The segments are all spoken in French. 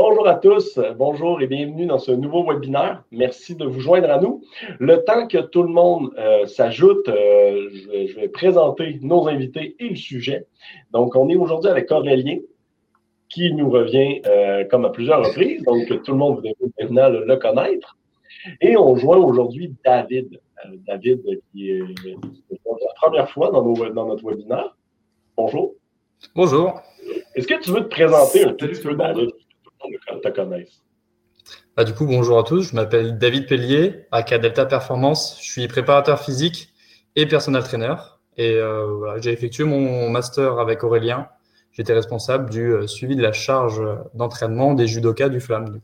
Bonjour à tous, bonjour et bienvenue dans ce nouveau webinaire. Merci de vous joindre à nous. Le temps que tout le monde euh, s'ajoute, euh, je, vais présenter nos invités et le sujet. Donc, on est aujourd'hui avec Aurélien, qui nous revient euh, comme à plusieurs reprises, donc tout le monde vous devez maintenant le, connaître. Et on joint aujourd'hui David. Euh, David, qui est, la première fois dans, notre webinaire. Bonjour. Bonjour. Est-ce que tu veux te présenter un petit peu, David, te connaisse? Bah, du coup, bonjour à tous. Je m'appelle David Pellier, à Delta Performance. Je suis préparateur physique et personal trainer. Et euh, j'ai effectué mon master avec Aurélien. J'étais responsable du euh, suivi de la charge d'entraînement des judokas du Flamme.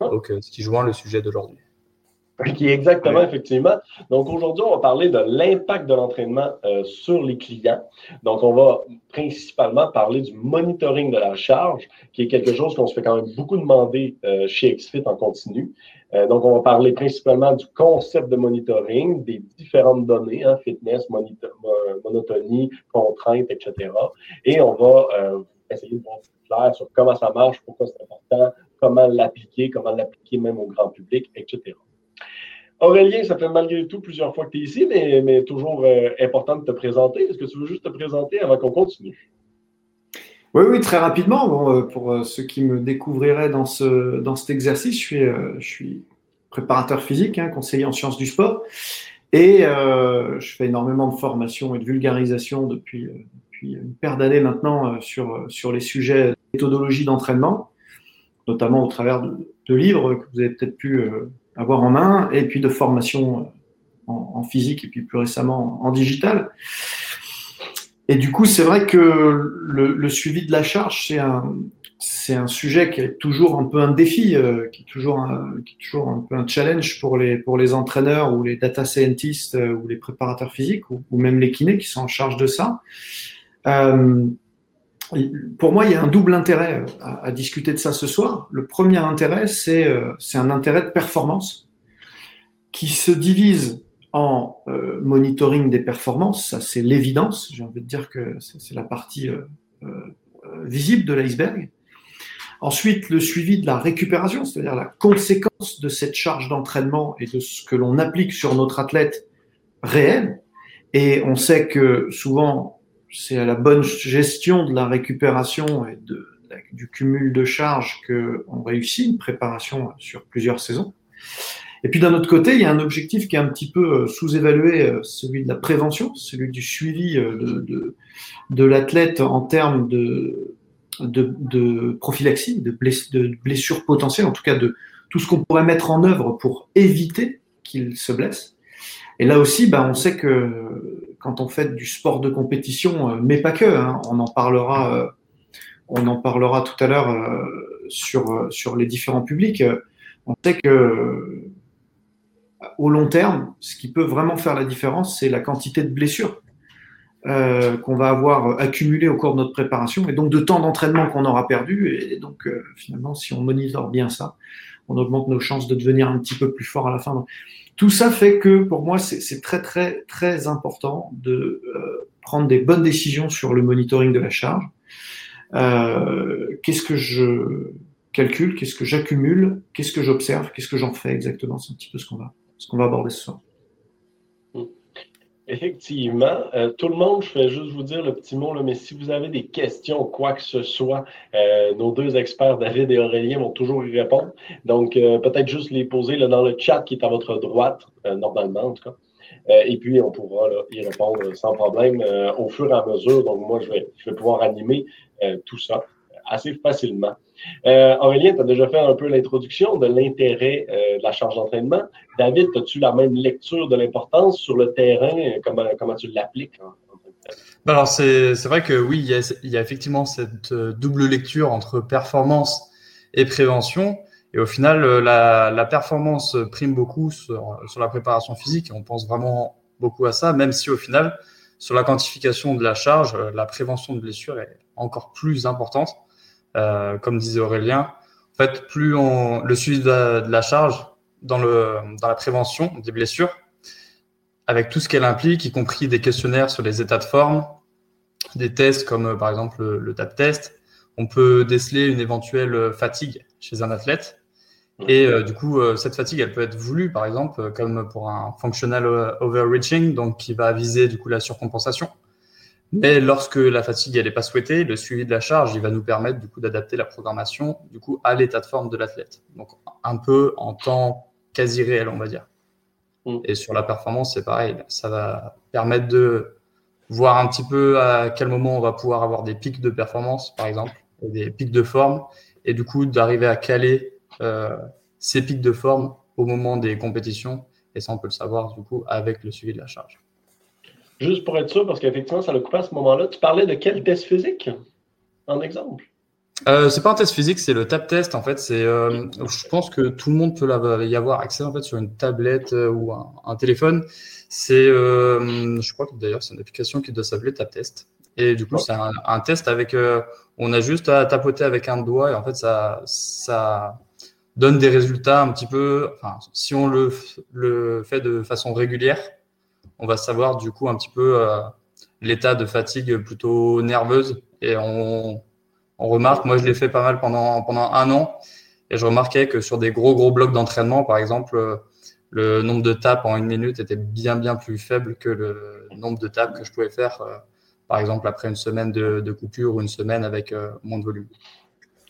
Ah. Donc, euh, ce qui joint le sujet d'aujourd'hui. Exactement, effectivement. Donc aujourd'hui, on va parler de l'impact de l'entraînement euh, sur les clients. Donc, on va principalement parler du monitoring de la charge, qui est quelque chose qu'on se fait quand même beaucoup demander euh, chez XFIT en continu. Euh, donc, on va parler principalement du concept de monitoring, des différentes données, hein, fitness, monotonie, contraintes, etc. Et on va essayer de voir plus clair sur comment ça marche, pourquoi c'est important, comment l'appliquer, comment l'appliquer même au grand public, etc. Aurélien, ça fait malgré tout plusieurs fois que tu es ici, mais, toujours euh, important de te présenter. Est-ce que tu veux juste te présenter avant qu'on continue? Oui, oui, très rapidement. Euh, pour euh, ceux qui me découvriraient dans, ce, dans cet exercice, je suis, je suis préparateur physique, hein, conseiller en sciences du sport. Et je fais énormément de formation et de vulgarisation depuis, depuis une paire d'années maintenant sur, sur les sujets méthodologie d'entraînement, notamment au travers de, livres que vous avez peut-être pu avoir en main, et puis de formation en, physique, et puis plus récemment en digital. Et du coup, c'est vrai que le, suivi de la charge, c'est un, c'est un sujet qui est toujours un peu un défi, euh, qui, est toujours un, qui est toujours un peu un challenge pour les, pour les entraîneurs ou les data scientists euh, ou les préparateurs physiques ou, même les kinés qui sont en charge de ça. Euh, pour moi, il y a un double intérêt euh, à, discuter de ça ce soir. Le premier intérêt, euh, c'est un intérêt de performance qui se divise en euh, monitoring des performances, ça c'est l'évidence, j'ai envie de dire que c'est la partie visible de l'iceberg. Ensuite, le suivi de la récupération, c'est-à-dire la conséquence de cette charge d'entraînement et de ce que l'on applique sur notre athlète réel. Et on sait que souvent, c'est à la bonne gestion de la récupération et du cumul de charges qu'on réussit une préparation sur plusieurs saisons. Et puis d'un autre côté, il y a un objectif qui est un petit peu euh, sous-évalué, euh, celui de la prévention, celui du suivi euh, de, de, l'athlète en termes de, de, prophylaxie, de, de blessures potentielles, en tout cas de tout ce qu'on pourrait mettre en œuvre pour éviter qu'il se blesse. Et là aussi, ben, on sait que quand on fait du sport de compétition, euh, mais pas que. Hein. on en parlera, euh, on en parlera tout à l'heure euh, sur sur les différents publics. On sait que au long terme, ce qui peut vraiment faire la différence, c'est la quantité de blessures qu'on va avoir accumulées au cours de notre préparation et donc de temps d'entraînement qu'on aura perdu. Et donc, finalement, si on monitore bien ça, on augmente nos chances de devenir un petit peu plus fort à la fin. Tout ça fait que pour moi, c'est très très très important de euh, prendre des bonnes décisions sur le monitoring de la charge. Euh, qu'est-ce que je calcule, qu'est-ce que j'accumule, qu'est-ce que j'observe, qu'est-ce que j'en fais exactement? C'est un petit peu ce qu'on va, ce qu'on va aborder ce soir. Effectivement. Euh, tout le monde, je vais juste vous dire le petit mot, là, mais si vous avez des questions, quoi que ce soit, euh, nos deux experts, David et Aurélien, vont toujours y répondre. Donc, euh, peut-être juste les poser là, dans le chat qui est à votre droite, normalement en tout cas. et puis, on pourra y répondre sans problème au fur et à mesure. Donc, moi, je vais, je vais pouvoir animer tout ça assez facilement. Euh, Aurélien, tu as déjà fait un peu l'introduction de l'intérêt euh, de la charge d'entraînement. David, as-tu la même lecture de l'importance sur le terrain? Comment, comment tu l'appliques? Ben alors, c'est vrai que oui, il y, a, effectivement cette euh, double lecture entre performance et prévention. Et au final, la, performance prime beaucoup sur, la préparation physique. On pense vraiment beaucoup à ça, même si au final, sur la quantification de la charge, la prévention de blessures est encore plus importante. Comme disait Aurélien, en fait, plus on, le suivi de la, charge dans, le, dans la prévention des blessures, avec tout ce qu'elle implique, y compris des questionnaires sur les états de forme, des tests comme par exemple le, le TAP test, on peut déceler une éventuelle fatigue chez un athlète et euh, du coup, euh, cette fatigue, elle peut être voulue, par exemple, euh, comme pour un functional overreaching, donc qui va viser du coup la surcompensation. Mais lorsque la fatigue elle n'est pas souhaitée, le suivi de la charge, il va nous permettre du coup d'adapter la programmation du coup à l'état de forme de l'athlète. Donc un peu en temps quasi réel, on va dire. Mm. Et sur la performance, c'est pareil. Ça va permettre de voir un petit peu à quel moment on va pouvoir avoir des pics de performance, par exemple, et des pics de forme, et du coup d'arriver à caler euh, ces pics de forme au moment des compétitions. Et ça, on peut le savoir du coup avec le suivi de la charge. Juste pour être sûr, parce qu'effectivement, ça le coupe à ce moment-là, tu parlais de quel test physique en exemple? Euh, c'est pas un test physique, c'est le tap test en fait. C'est, euh, je pense que tout le monde peut y avoir accès en fait sur une tablette euh, ou un, téléphone. C'est, je crois que d'ailleurs c'est une application qui doit s'appeler tap test. Et du coup c'est un, un, test avec, on a juste à tapoter avec un doigt et en fait ça, ça donne des résultats un petit peu. Enfin, si on le, le fait de façon régulière, on va savoir du coup un petit peu euh, l'état de fatigue plutôt nerveuse. Et on, remarque, moi je l'ai fait pas mal pendant, un an, et je remarquais que sur des gros gros blocs d'entraînement, par exemple, le nombre de tapes en une minute était bien bien plus faible que le nombre de tapes que je pouvais faire, euh, par exemple après une semaine de, coupure ou une semaine avec euh, moins de volume.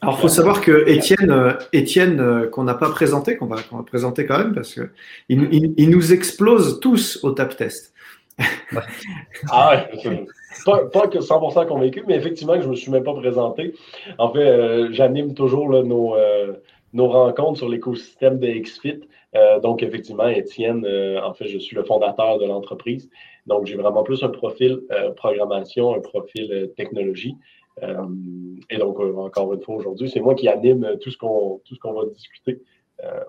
Alors, il faut savoir que Étienne, euh, euh, qu'on n'a pas présenté, qu'on va, va, présenter quand même, parce que il, nous explose tous au tap test. ah ouais, pas, pas, que 100% convaincu, mais effectivement je ne me suis même pas présenté. En fait, euh, j'anime toujours nos, nos rencontres sur l'écosystème de XFIT. donc, effectivement, Étienne, en fait, je suis le fondateur de l'entreprise. Donc, j'ai vraiment plus un profil programmation, un profil technologie. Euh, et donc, euh, encore une fois, aujourd'hui, c'est moi qui anime tout ce qu'on qu'on va discuter euh,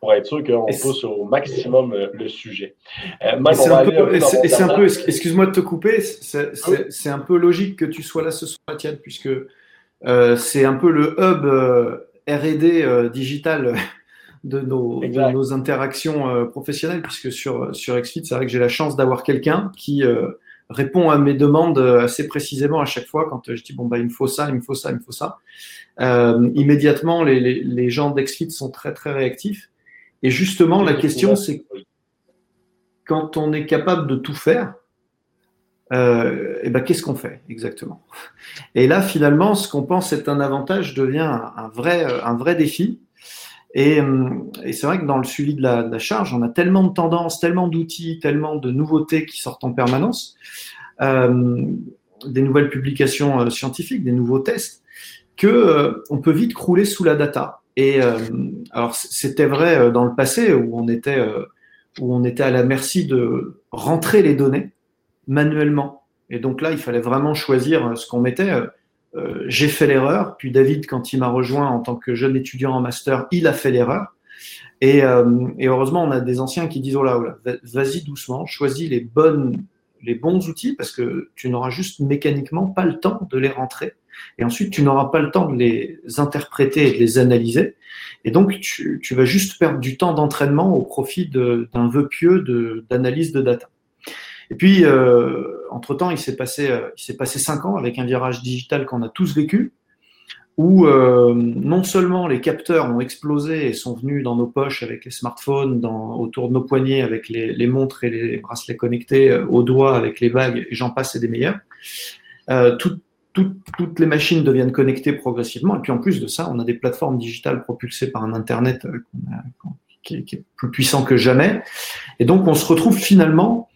pour être sûr qu'on pousse au maximum le sujet. c'est un, peu, excuse-moi de te couper, c'est un peu logique que tu sois là ce soir, Étienne, puisque c'est un peu le hub RD digital de nos, de nos interactions professionnelles, puisque sur, sur XFIT, c'est vrai que j'ai la chance d'avoir quelqu'un qui répond à mes demandes assez précisément à chaque fois quand je dis bon bah il me faut ça, il me faut ça, il me faut ça. Euh, immédiatement, les, les, gens d'Exfit sont très très réactifs. Et justement, la question c'est quand on est capable de tout faire, euh, et eh ben qu'est-ce qu'on fait exactement? Et là, finalement, ce qu'on pense être un avantage devient vrai un vrai défi. Et, et c'est vrai que dans le suivi de la, charge, on a tellement de tendances, tellement d'outils, tellement de nouveautés qui sortent en permanence, euh, des nouvelles publications euh, scientifiques, des nouveaux tests, que euh, on peut vite crouler sous la data. Et euh, alors c'était vrai dans le passé où on était où on était à la merci de rentrer les données manuellement. Et donc là, il fallait vraiment choisir ce qu'on mettait. Euh, j'ai fait l'erreur. Puis David, quand il m'a rejoint en tant que jeune étudiant en master, il a fait l'erreur. Et, euh, heureusement, on a des anciens qui disent oh là, oh là vas-y doucement, choisis les bonnes, les bons outils parce que tu n'auras juste mécaniquement pas le temps de les rentrer. Et ensuite, tu n'auras pas le temps de les interpréter et de les analyser. Et donc, tu, vas juste perdre du temps d'entraînement au profit d'un vœu pieux d'analyse de data. Et puis, euh, entre-temps, il s'est passé, euh, il s'est passé cinq ans avec un virage digital qu'on a tous vécu, où euh, non seulement les capteurs ont explosé et sont venus dans nos poches avec les smartphones, dans, autour de nos poignets avec les, les montres et les bracelets connectés, euh, aux doigts avec les bagues, et j'en passe, et des meilleurs. Euh, tout, tout, toutes les machines deviennent connectées progressivement. Et puis en plus de ça, on a des plateformes digitales propulsées par un Internet est, qui, est, plus puissant que jamais. Et donc on se retrouve finalement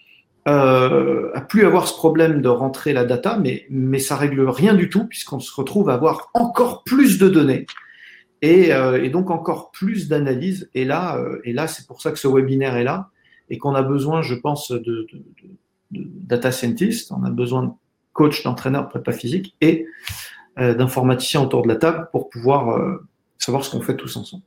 euh, à plus avoir ce problème de rentrer la data, mais, mais ça règle rien du tout puisqu'on se retrouve à avoir encore plus de données et, euh, et donc encore plus d'analyses. Et là, euh, et là, c'est pour ça que ce webinaire est là et qu'on a besoin, je pense, de, de, de, data scientist, on a besoin de coach, d'entraîneur, prépa physique et euh, d'informaticiens autour de la table pour pouvoir euh, savoir ce qu'on fait tous ensemble.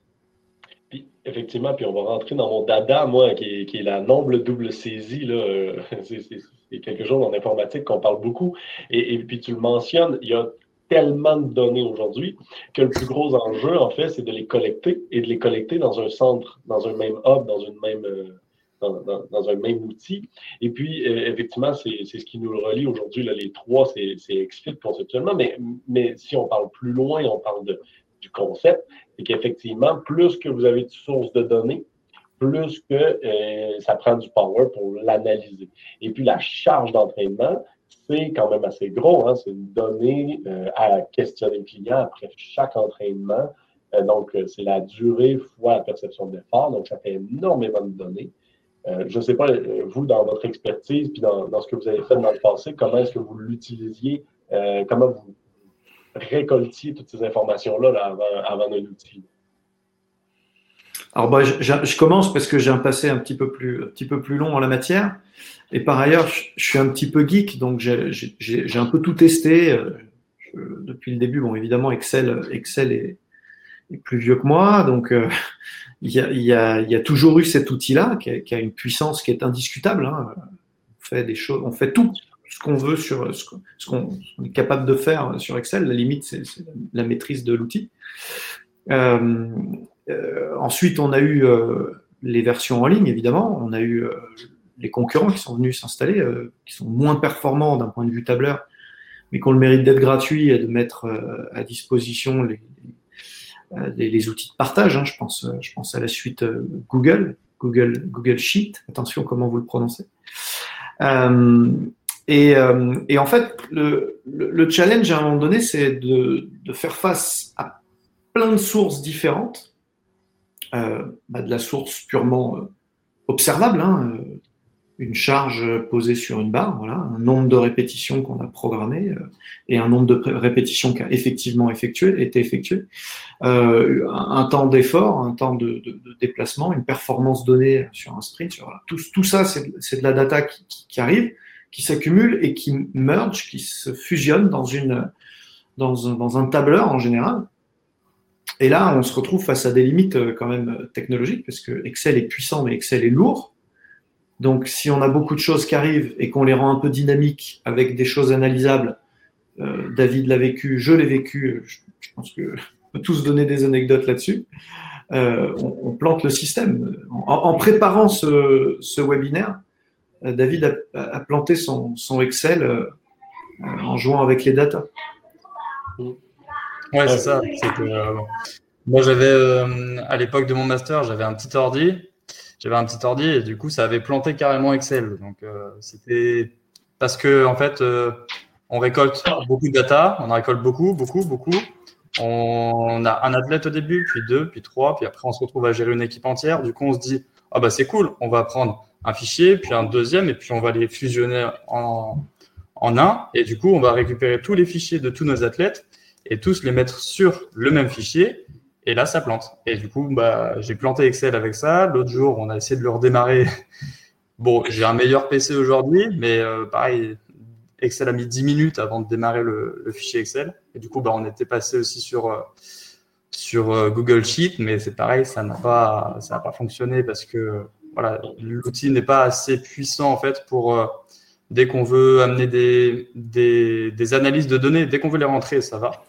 Effectivement, puis on va rentrer dans mon dada, moi, qui est, la nombre double saisie. Là, c'est quelque chose en informatique qu'on parle beaucoup. Et, puis tu le mentionnes, il y a tellement de données aujourd'hui que le plus gros enjeu, en fait, c'est de les collecter et de les collecter dans un centre, dans un même hub, dans une même dans, un même outil. Et puis, euh, effectivement, c'est ce qui nous relie aujourd'hui. Les trois, c'est XFIT conceptuellement, mais, mais si on parle plus loin, on parle de, du concept, c'est qu'effectivement, plus que vous avez de sources de données, plus que euh, ça prend du power pour l'analyser. Et puis, la charge d'entraînement, c'est quand même assez gros. Hein? C'est une donnée euh, à questionner le client après chaque entraînement. donc, c'est la durée fois la perception de l'effort. Donc, ça fait énormément de données. Euh, je ne sais pas, euh, vous, dans votre expertise, puis dans, ce que vous avez fait dans le passé, comment est-ce que vous l'utilisiez, euh, comment vous récoltiez toutes ces informations-là avant, avant un outil? Alors, bah, je, commence parce que j'ai un passé un petit peu plus, un petit peu plus long en la matière. Et par ailleurs, je, suis un petit peu geek, donc j'ai un peu tout testé. depuis le début, bon, évidemment, Excel, Excel est, plus vieux que moi, donc il y a, toujours eu cet outil-là qui, a une puissance qui est indiscutable. Hein. On fait des choses, on fait tout ce qu'on veut sur ce qu'on est capable de faire sur Excel. La limite, c'est la maîtrise de l'outil. Euh, euh, ensuite, on a eu euh, les versions en ligne, évidemment. On a eu les concurrents qui sont venus s'installer, qui sont moins performants d'un point de vue tableur, mais qui ont le mérite d'être gratuits et de mettre à disposition les, outils de partage. Hein, je, pense, je pense à la suite Google, Google, Google Sheet. Attention comment vous le prononcez. Et, en fait, le, challenge à un moment donné, c'est de, faire face à plein de sources différentes, bah, de la source purement observable, hein, une charge posée sur une barre, voilà, un nombre de répétitions qu'on a programmé euh, et un nombre de répétitions qui a effectivement effectué, été effectué, euh, un, temps d'effort, un temps de, de, de, déplacement, une performance donnée sur un sprint. Tout, tout, ça, c'est de la data qui, qui arrive, qui s'accumule et qui merge, qui se fusionne dans, une, dans, un, dans un tableur en général. Et là, on se retrouve face à des limites euh, quand même technologiques, parce que Excel est puissant, mais Excel est lourd. Donc, si on a beaucoup de choses qui arrivent et qu'on les rend un peu dynamiques avec des choses analysables, euh, David l'a vécu, je l'ai vécu, je, pense que peut tous donner des anecdotes là-dessus. Euh, on, plante le système. En, préparant ce, webinaire, euh, David a, planté son, Excel en jouant avec les datas. Ouais, c'est ça. moi, j'avais, à l'époque de mon master, j'avais un petit ordi j'avais un petit ordi et du coup, ça avait planté carrément Excel. Donc, euh, c'était parce que, en fait, euh, on récolte beaucoup de data, on en récolte beaucoup, beaucoup, beaucoup. On a un athlète au début, puis deux, puis trois, puis après, on se retrouve à gérer une équipe entière. Du coup, on se dit, ah bah c'est cool, on va prendre un fichier, puis un deuxième, et puis on va les fusionner en, en un. Et du coup, on va récupérer tous les fichiers de tous nos athlètes et tous les mettre sur le même fichier. Et là, ça plante. Et du coup, bah, j'ai planté Excel avec ça. L'autre jour, on a essayé de le redémarrer. Bon, j'ai un meilleur PC aujourd'hui, mais euh, pareil, Excel a mis 10 minutes avant de démarrer le, fichier Excel. Et du coup, bah, on était passé aussi sur, euh, sur euh, Google Sheet, mais c'est pareil, ça n'a pas, pas fonctionné parce que l'outil n'est pas assez puissant en fait pour dès qu'on veut amener des, analyses de données, dès qu'on veut les rentrer, ça va.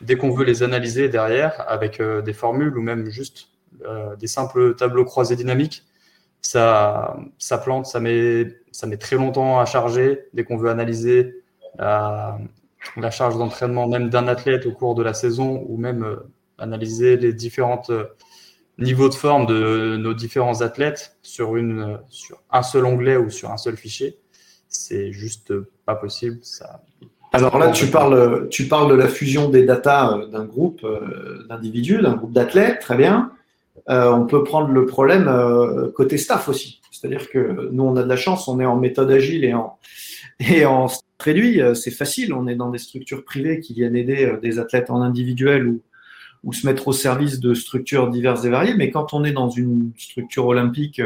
Dès qu'on veut les analyser derrière avec euh, des formules ou même juste euh, des simples tableaux croisés dynamiques, ça, plante, ça met, très longtemps à charger. Dès qu'on veut analyser la, charge d'entraînement même d'un athlète au cours de la saison ou même euh, analyser les différents niveaux de forme de nos différents athlètes sur, une, sur un seul onglet ou sur un seul fichier. C'est juste pas possible. Ça, alors là, tu parles, tu parles de la fusion des datas euh, d'un groupe euh, d'individus, d'un groupe d'athlètes, très bien. Euh, on peut prendre le problème côté staff aussi. C'est-à-dire que nous, on a de la chance, on est en méthode agile et en, et en réduit. C'est facile, on est dans des structures privées qui viennent aider des athlètes en individuel ou, ou se mettre au service de structures diverses et variées. Mais quand on est dans une structure olympique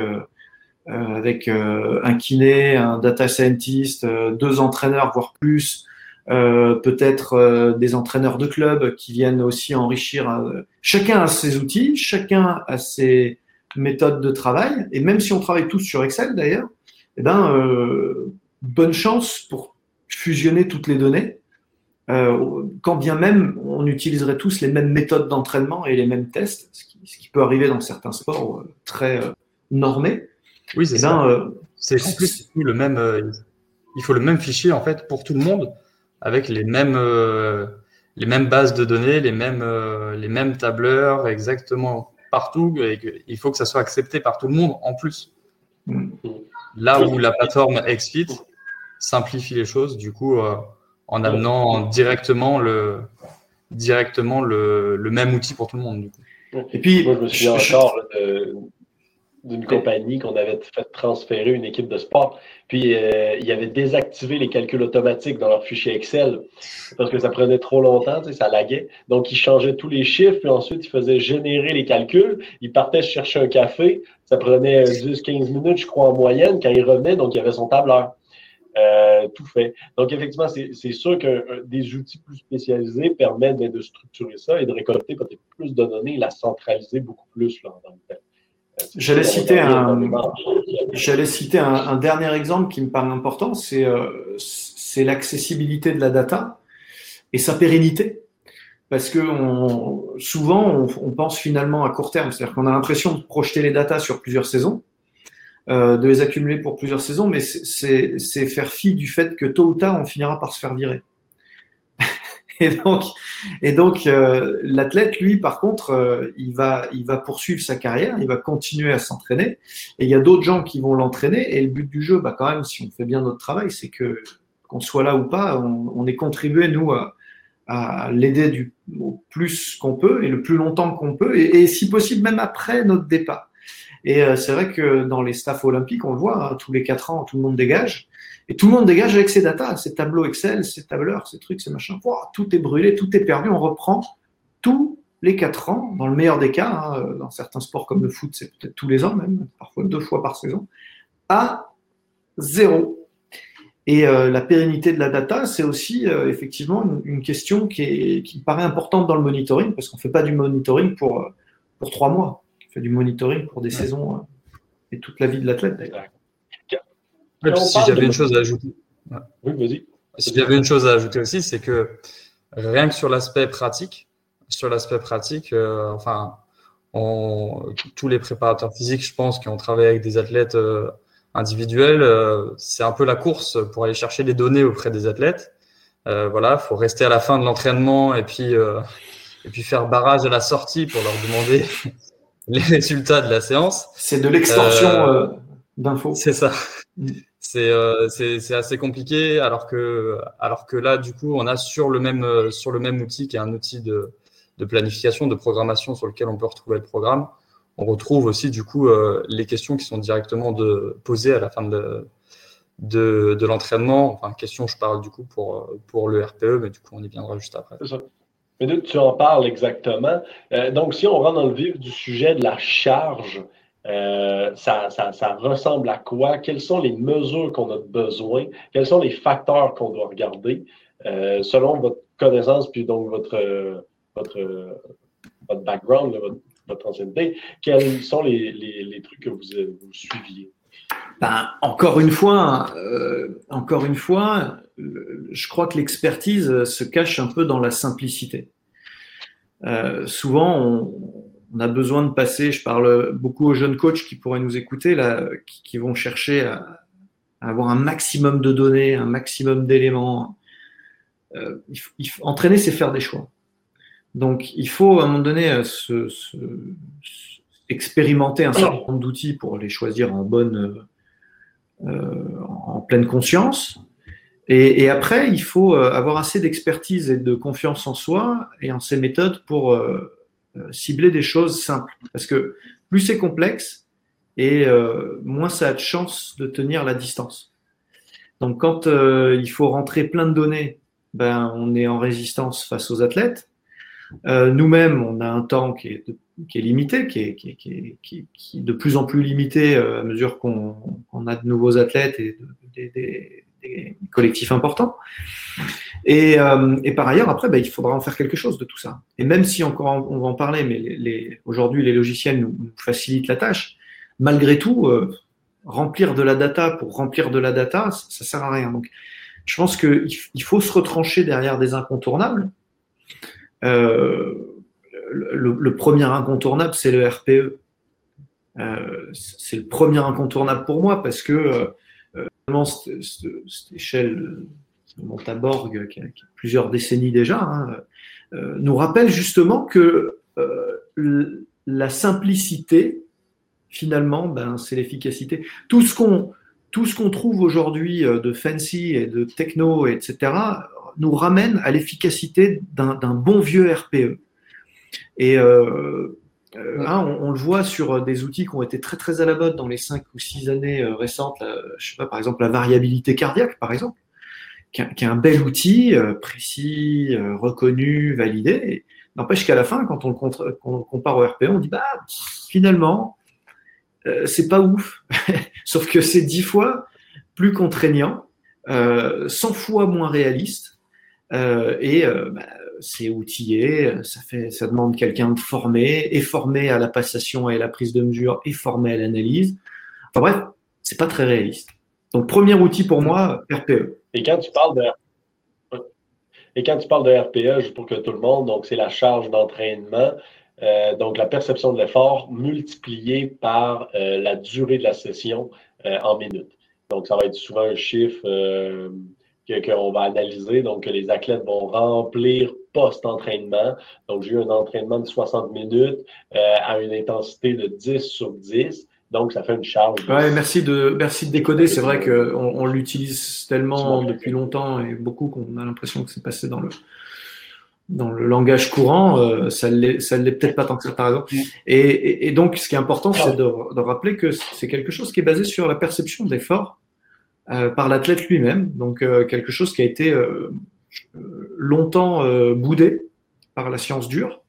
avec un kiné, un data scientist, deux entraîneurs, voire plus, euh, peut-être euh, des entraîneurs de club qui viennent aussi enrichir. Euh, chacun a ses outils, chacun a ses méthodes de travail, et même si on travaille tous sur Excel d'ailleurs, eh ben, bonne chance pour fusionner toutes les données. Quand bien même on utiliserait tous les mêmes méthodes d'entraînement et les mêmes tests, ce qui, ce qui, peut arriver dans certains sports très normés. Oui, c'est eh ça. Ben, c'est en plus le même. il faut le même fichier en fait pour tout le monde avec les mêmes, euh, les mêmes bases de données, les mêmes, euh, les mêmes tableurs exactement partout. Et il faut que ça soit accepté par tout le monde en plus. Là où la plateforme XFIT simplifie les choses, du coup, euh, en amenant directement le, directement le, le, même outil pour tout le monde. Et puis, moi, je me souviens encore d'une compagnie qu'on avait fait transférer une équipe de sport. Puis, euh, ils avaient désactivé les calculs automatiques dans leur fichier Excel parce que ça prenait trop longtemps, tu sais, ça laguait. Donc, ils changeaient tous les chiffres, puis ensuite, ils faisaient générer les calculs. Ils partaient chercher un café. Ça prenait 10-15 minutes, je crois, en moyenne. Quand ils revenaient, donc, il y avait son tableur. Euh, tout fait. Donc, effectivement, c'est sûr que euh, des outils plus spécialisés permettent de, structurer ça et de récolter peut-être plus de données et la centraliser beaucoup plus là. J'allais citer, un, j'allais citer un, dernier exemple qui me paraît important, c'est, euh, c'est l'accessibilité de la data et sa pérennité. Parce que on, souvent, on, pense finalement à court terme, c'est-à-dire qu'on a l'impression de projeter les datas sur plusieurs saisons, euh, de les accumuler pour plusieurs saisons, mais c'est, faire fi du fait que tôt ou tard, on finira par se faire virer. Et donc, et donc euh, l'athlète, lui, par contre, euh, il, va, il va poursuivre sa carrière, il va continuer à s'entraîner. Et il y a d'autres gens qui vont l'entraîner. Et le but du jeu, bah, quand même, si on fait bien notre travail, c'est que qu'on soit là ou pas, on, on est contribué, nous, à, à l'aider du au plus qu'on peut et le plus longtemps qu'on peut, et, et, si possible même après notre départ. Et euh, c'est vrai que dans les staffs olympiques, on le voit, hein, tous les quatre ans, tout le monde dégage. Et tout le monde dégage avec ses datas, ses tableaux Excel, ses tableurs, ces trucs, ces machins. tout est brûlé, tout est perdu. On reprend tous les quatre ans, dans le meilleur des cas, hein, dans certains sports comme le foot, c'est peut-être tous les ans même, parfois deux fois par saison, à zéro. Et euh, la pérennité de la data, c'est aussi euh, effectivement une, question qui, est, qui me paraît importante dans le monitoring, parce qu'on ne fait pas du monitoring pour, euh, pour trois mois. Fait du monitoring pour des saisons et toute la vie de l'athlète si j'avais une chose à ajouter. Oui, vas-y. Si j'avais une chose à ajouter aussi, c'est que rien que sur l'aspect pratique, sur l'aspect pratique, euh, enfin, tous les préparateurs physiques, je pense, qui ont travaillé avec des athlètes euh, individuels, euh, c'est un peu la course pour aller chercher des données auprès des athlètes. voilà, faut rester à la fin de l'entraînement et puis et puis faire barrage à la sortie pour leur demander les résultats de la séance. C'est de l'extorsion d'infos. C'est ça. Mm. Euh, c'est assez compliqué alors que, alors que là, du coup, on a sur le même, euh, sur le même outil qui est un outil de, de planification, de programmation sur lequel on peut retrouver le programme. On retrouve aussi, du coup, euh, les questions qui sont directement de, posées à la fin de, de, de l'entraînement. Enfin, question, je parle du coup pour, pour le RPE, mais du coup, on y viendra juste après. Mais tu en parles exactement. donc, si on rentre dans le vif du sujet de la charge, euh, ça, ressemble à quoi? Quelles sont les mesures qu'on a besoin? Quels sont les facteurs qu'on doit regarder? Euh, selon votre connaissance puis donc votre, votre, votre background, votre, ancienneté? Quels sont les, trucs que vous, vous suiviez? Ben, encore une fois, euh, encore une fois, je crois que l'expertise se cache un peu dans la simplicité. souvent, on, a besoin de passer, je parle beaucoup aux jeunes coachs qui pourraient nous écouter, qui, vont chercher à, avoir un maximum de données, un maximum d'éléments. Euh, entraîner, c'est faire des choix. Donc, il faut à un moment donné euh, expérimenter un certain nombre d'outils pour les choisir en bonne, euh, en pleine conscience. Et, et, après, il faut avoir assez d'expertise et de confiance en soi et en ses méthodes pour euh, cibler des choses simples. Parce que plus c'est complexe, et euh, moins ça a de chance de tenir la distance. Donc quand euh, il faut rentrer plein de données, ben, on est en résistance face aux athlètes. Nous-mêmes, on a un temps qui est, qui est limité, qui est, qui, qui, qui, qui, est de plus en plus limité à mesure qu'on a de nouveaux athlètes et des, des, des collectifs importants. Et, euh, et, par ailleurs, après, bah, il faudra en faire quelque chose de tout ça. Et même si encore, on va en parler, mais aujourd'hui, les logiciels nous, facilitent la tâche, malgré tout, euh, remplir de la data pour remplir de la data, ça, ça sert à rien. Donc, je pense qu'il il faut se retrancher derrière des incontournables. Euh, le, premier incontournable, c'est le RPE. C'est le premier incontournable pour moi parce que cette, échelle de Montaborg, qui a, qui a plusieurs décennies déjà, hein, euh, nous rappelle justement que euh, la simplicité, finalement, ben, c'est l'efficacité. Tout ce qu'on tout ce qu'on trouve aujourd'hui euh, de fancy et de techno, etc., nous ramène à l'efficacité d'un bon vieux RPE. Et euh, hein, on, le voit sur des outils qui ont été très très à la mode dans les cinq ou six années euh, récentes. Je sais pas, par exemple la variabilité cardiaque, par exemple, qui, est un bel outil euh, précis, reconnu, validé. N'empêche qu'à la fin, quand on compare au RPE, on dit bah finalement euh, c'est pas ouf. Sauf que c'est dix fois plus contraignant, euh, 100 fois moins réaliste, euh, et euh, bah, c'est outillé, ça, fait, ça demande quelqu'un de formé, et formé à la passation et à la prise de mesure, et formé à l'analyse. Enfin bref, c'est pas très réaliste. Donc premier outil pour moi, RPE. Et quand tu parles de et quand tu parles de RPE, pour que tout le monde, donc c'est la charge d'entraînement. Euh, donc, la perception de l'effort multipliée par euh, la durée de la session euh, en minutes. Donc, ça va être souvent un chiffre qu'on va analyser, donc que les athlètes vont remplir post-entraînement. Donc, j'ai eu un entraînement de 60 minutes à une intensité de 10 sur 10. Donc, ça fait une charge. Ouais, merci de, merci de décoder. C'est vrai qu'on on, l'utilise tellement depuis longtemps et beaucoup qu'on a l'impression que c'est passé dans le, dans le langage courant, euh, ça ne l'est peut-être pas tant que ça, par exemple. Et, et, et, donc, ce qui est important, c'est de, de, rappeler que c'est quelque chose qui est basé sur la perception d'effort euh, par l'athlète lui-même. Donc, euh, quelque chose qui a été euh, longtemps euh, boudé par la science dure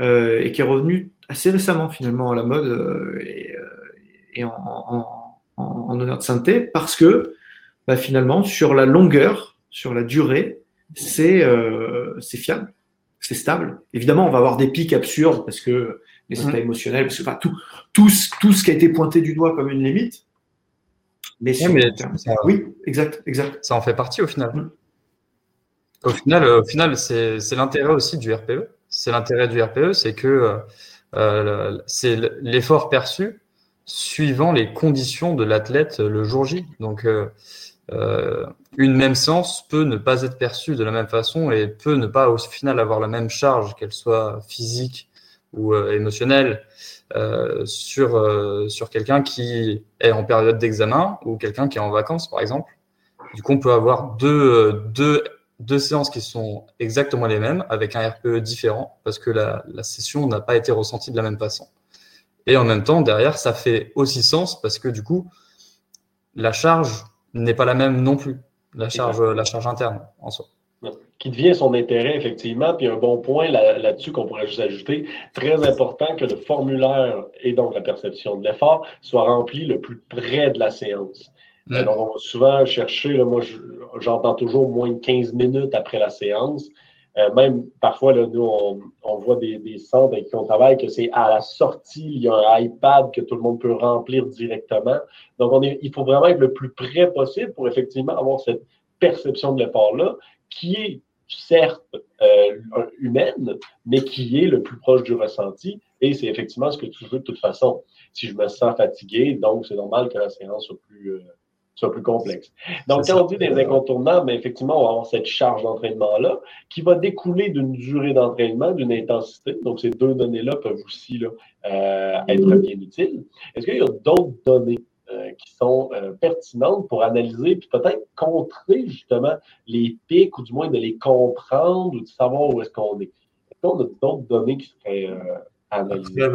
euh, et qui est revenu assez récemment, finalement, à la mode et, et en, en, en, en, honneur de sainteté, parce que, bah, finalement, sur la longueur, sur la durée, c'est euh, fiable, c'est stable. Évidemment, on va avoir des pics absurdes parce que les états mmh. émotionnels, parce que enfin, tout, tout, tout ce qui a été pointé du doigt comme une limite. Mais, ouais, mais ça, oui, exact, exact. Ça en fait partie au final. Mmh. Au final, au final c'est l'intérêt aussi du RPE. C'est l'intérêt du RPE, c'est que euh, c'est l'effort perçu suivant les conditions de l'athlète le jour J. Donc, euh, euh, une même séance peut ne pas être perçue de la même façon et peut ne pas au final avoir la même charge, qu'elle soit physique ou euh, émotionnelle, euh, sur, euh, sur quelqu'un qui est en période d'examen ou quelqu'un qui est en vacances, par exemple. Du coup, on peut avoir deux, deux, deux séances qui sont exactement les mêmes avec un RPE différent parce que la, la session n'a pas été ressentie de la même façon. Et en même temps, derrière, ça fait aussi sens parce que du coup, la charge n'est pas la même non plus, la charge, la charge interne en soi. Qui devient son intérêt, effectivement. Puis un bon point là-dessus qu'on pourrait juste ajouter, très important que le formulaire et donc la perception de l'effort soit rempli le plus près de la séance. Mmh. Alors, on va souvent chercher, là, moi j'entends toujours moins de 15 minutes après la séance. Euh, même parfois, là, nous, on, on voit des, des, centres avec qui on travaille que c'est à la sortie, il y a un iPad que tout le monde peut remplir directement. Donc, on est, il faut vraiment être le plus près possible pour effectivement avoir cette perception de l'effort-là, qui est certes euh, humaine, mais qui est le plus proche du ressenti. Et c'est effectivement ce que tu veux de toute façon. Si je me sens fatigué, donc c'est normal que la séance soit plus, euh, soit plus complexe. Donc, quand on dit des incontournables, mais effectivement, on va avoir cette charge d'entraînement-là qui va découler d'une durée d'entraînement, d'une intensité. Donc, ces deux données-là peuvent aussi là, euh, être bien utiles. Est-ce qu'il y a d'autres données euh, qui sont euh, pertinentes pour analyser puis peut-être contrer justement les pics ou du moins de les comprendre ou de savoir où est-ce qu'on est? Est-ce qu'on a d'autres données qui seraient euh, analysées?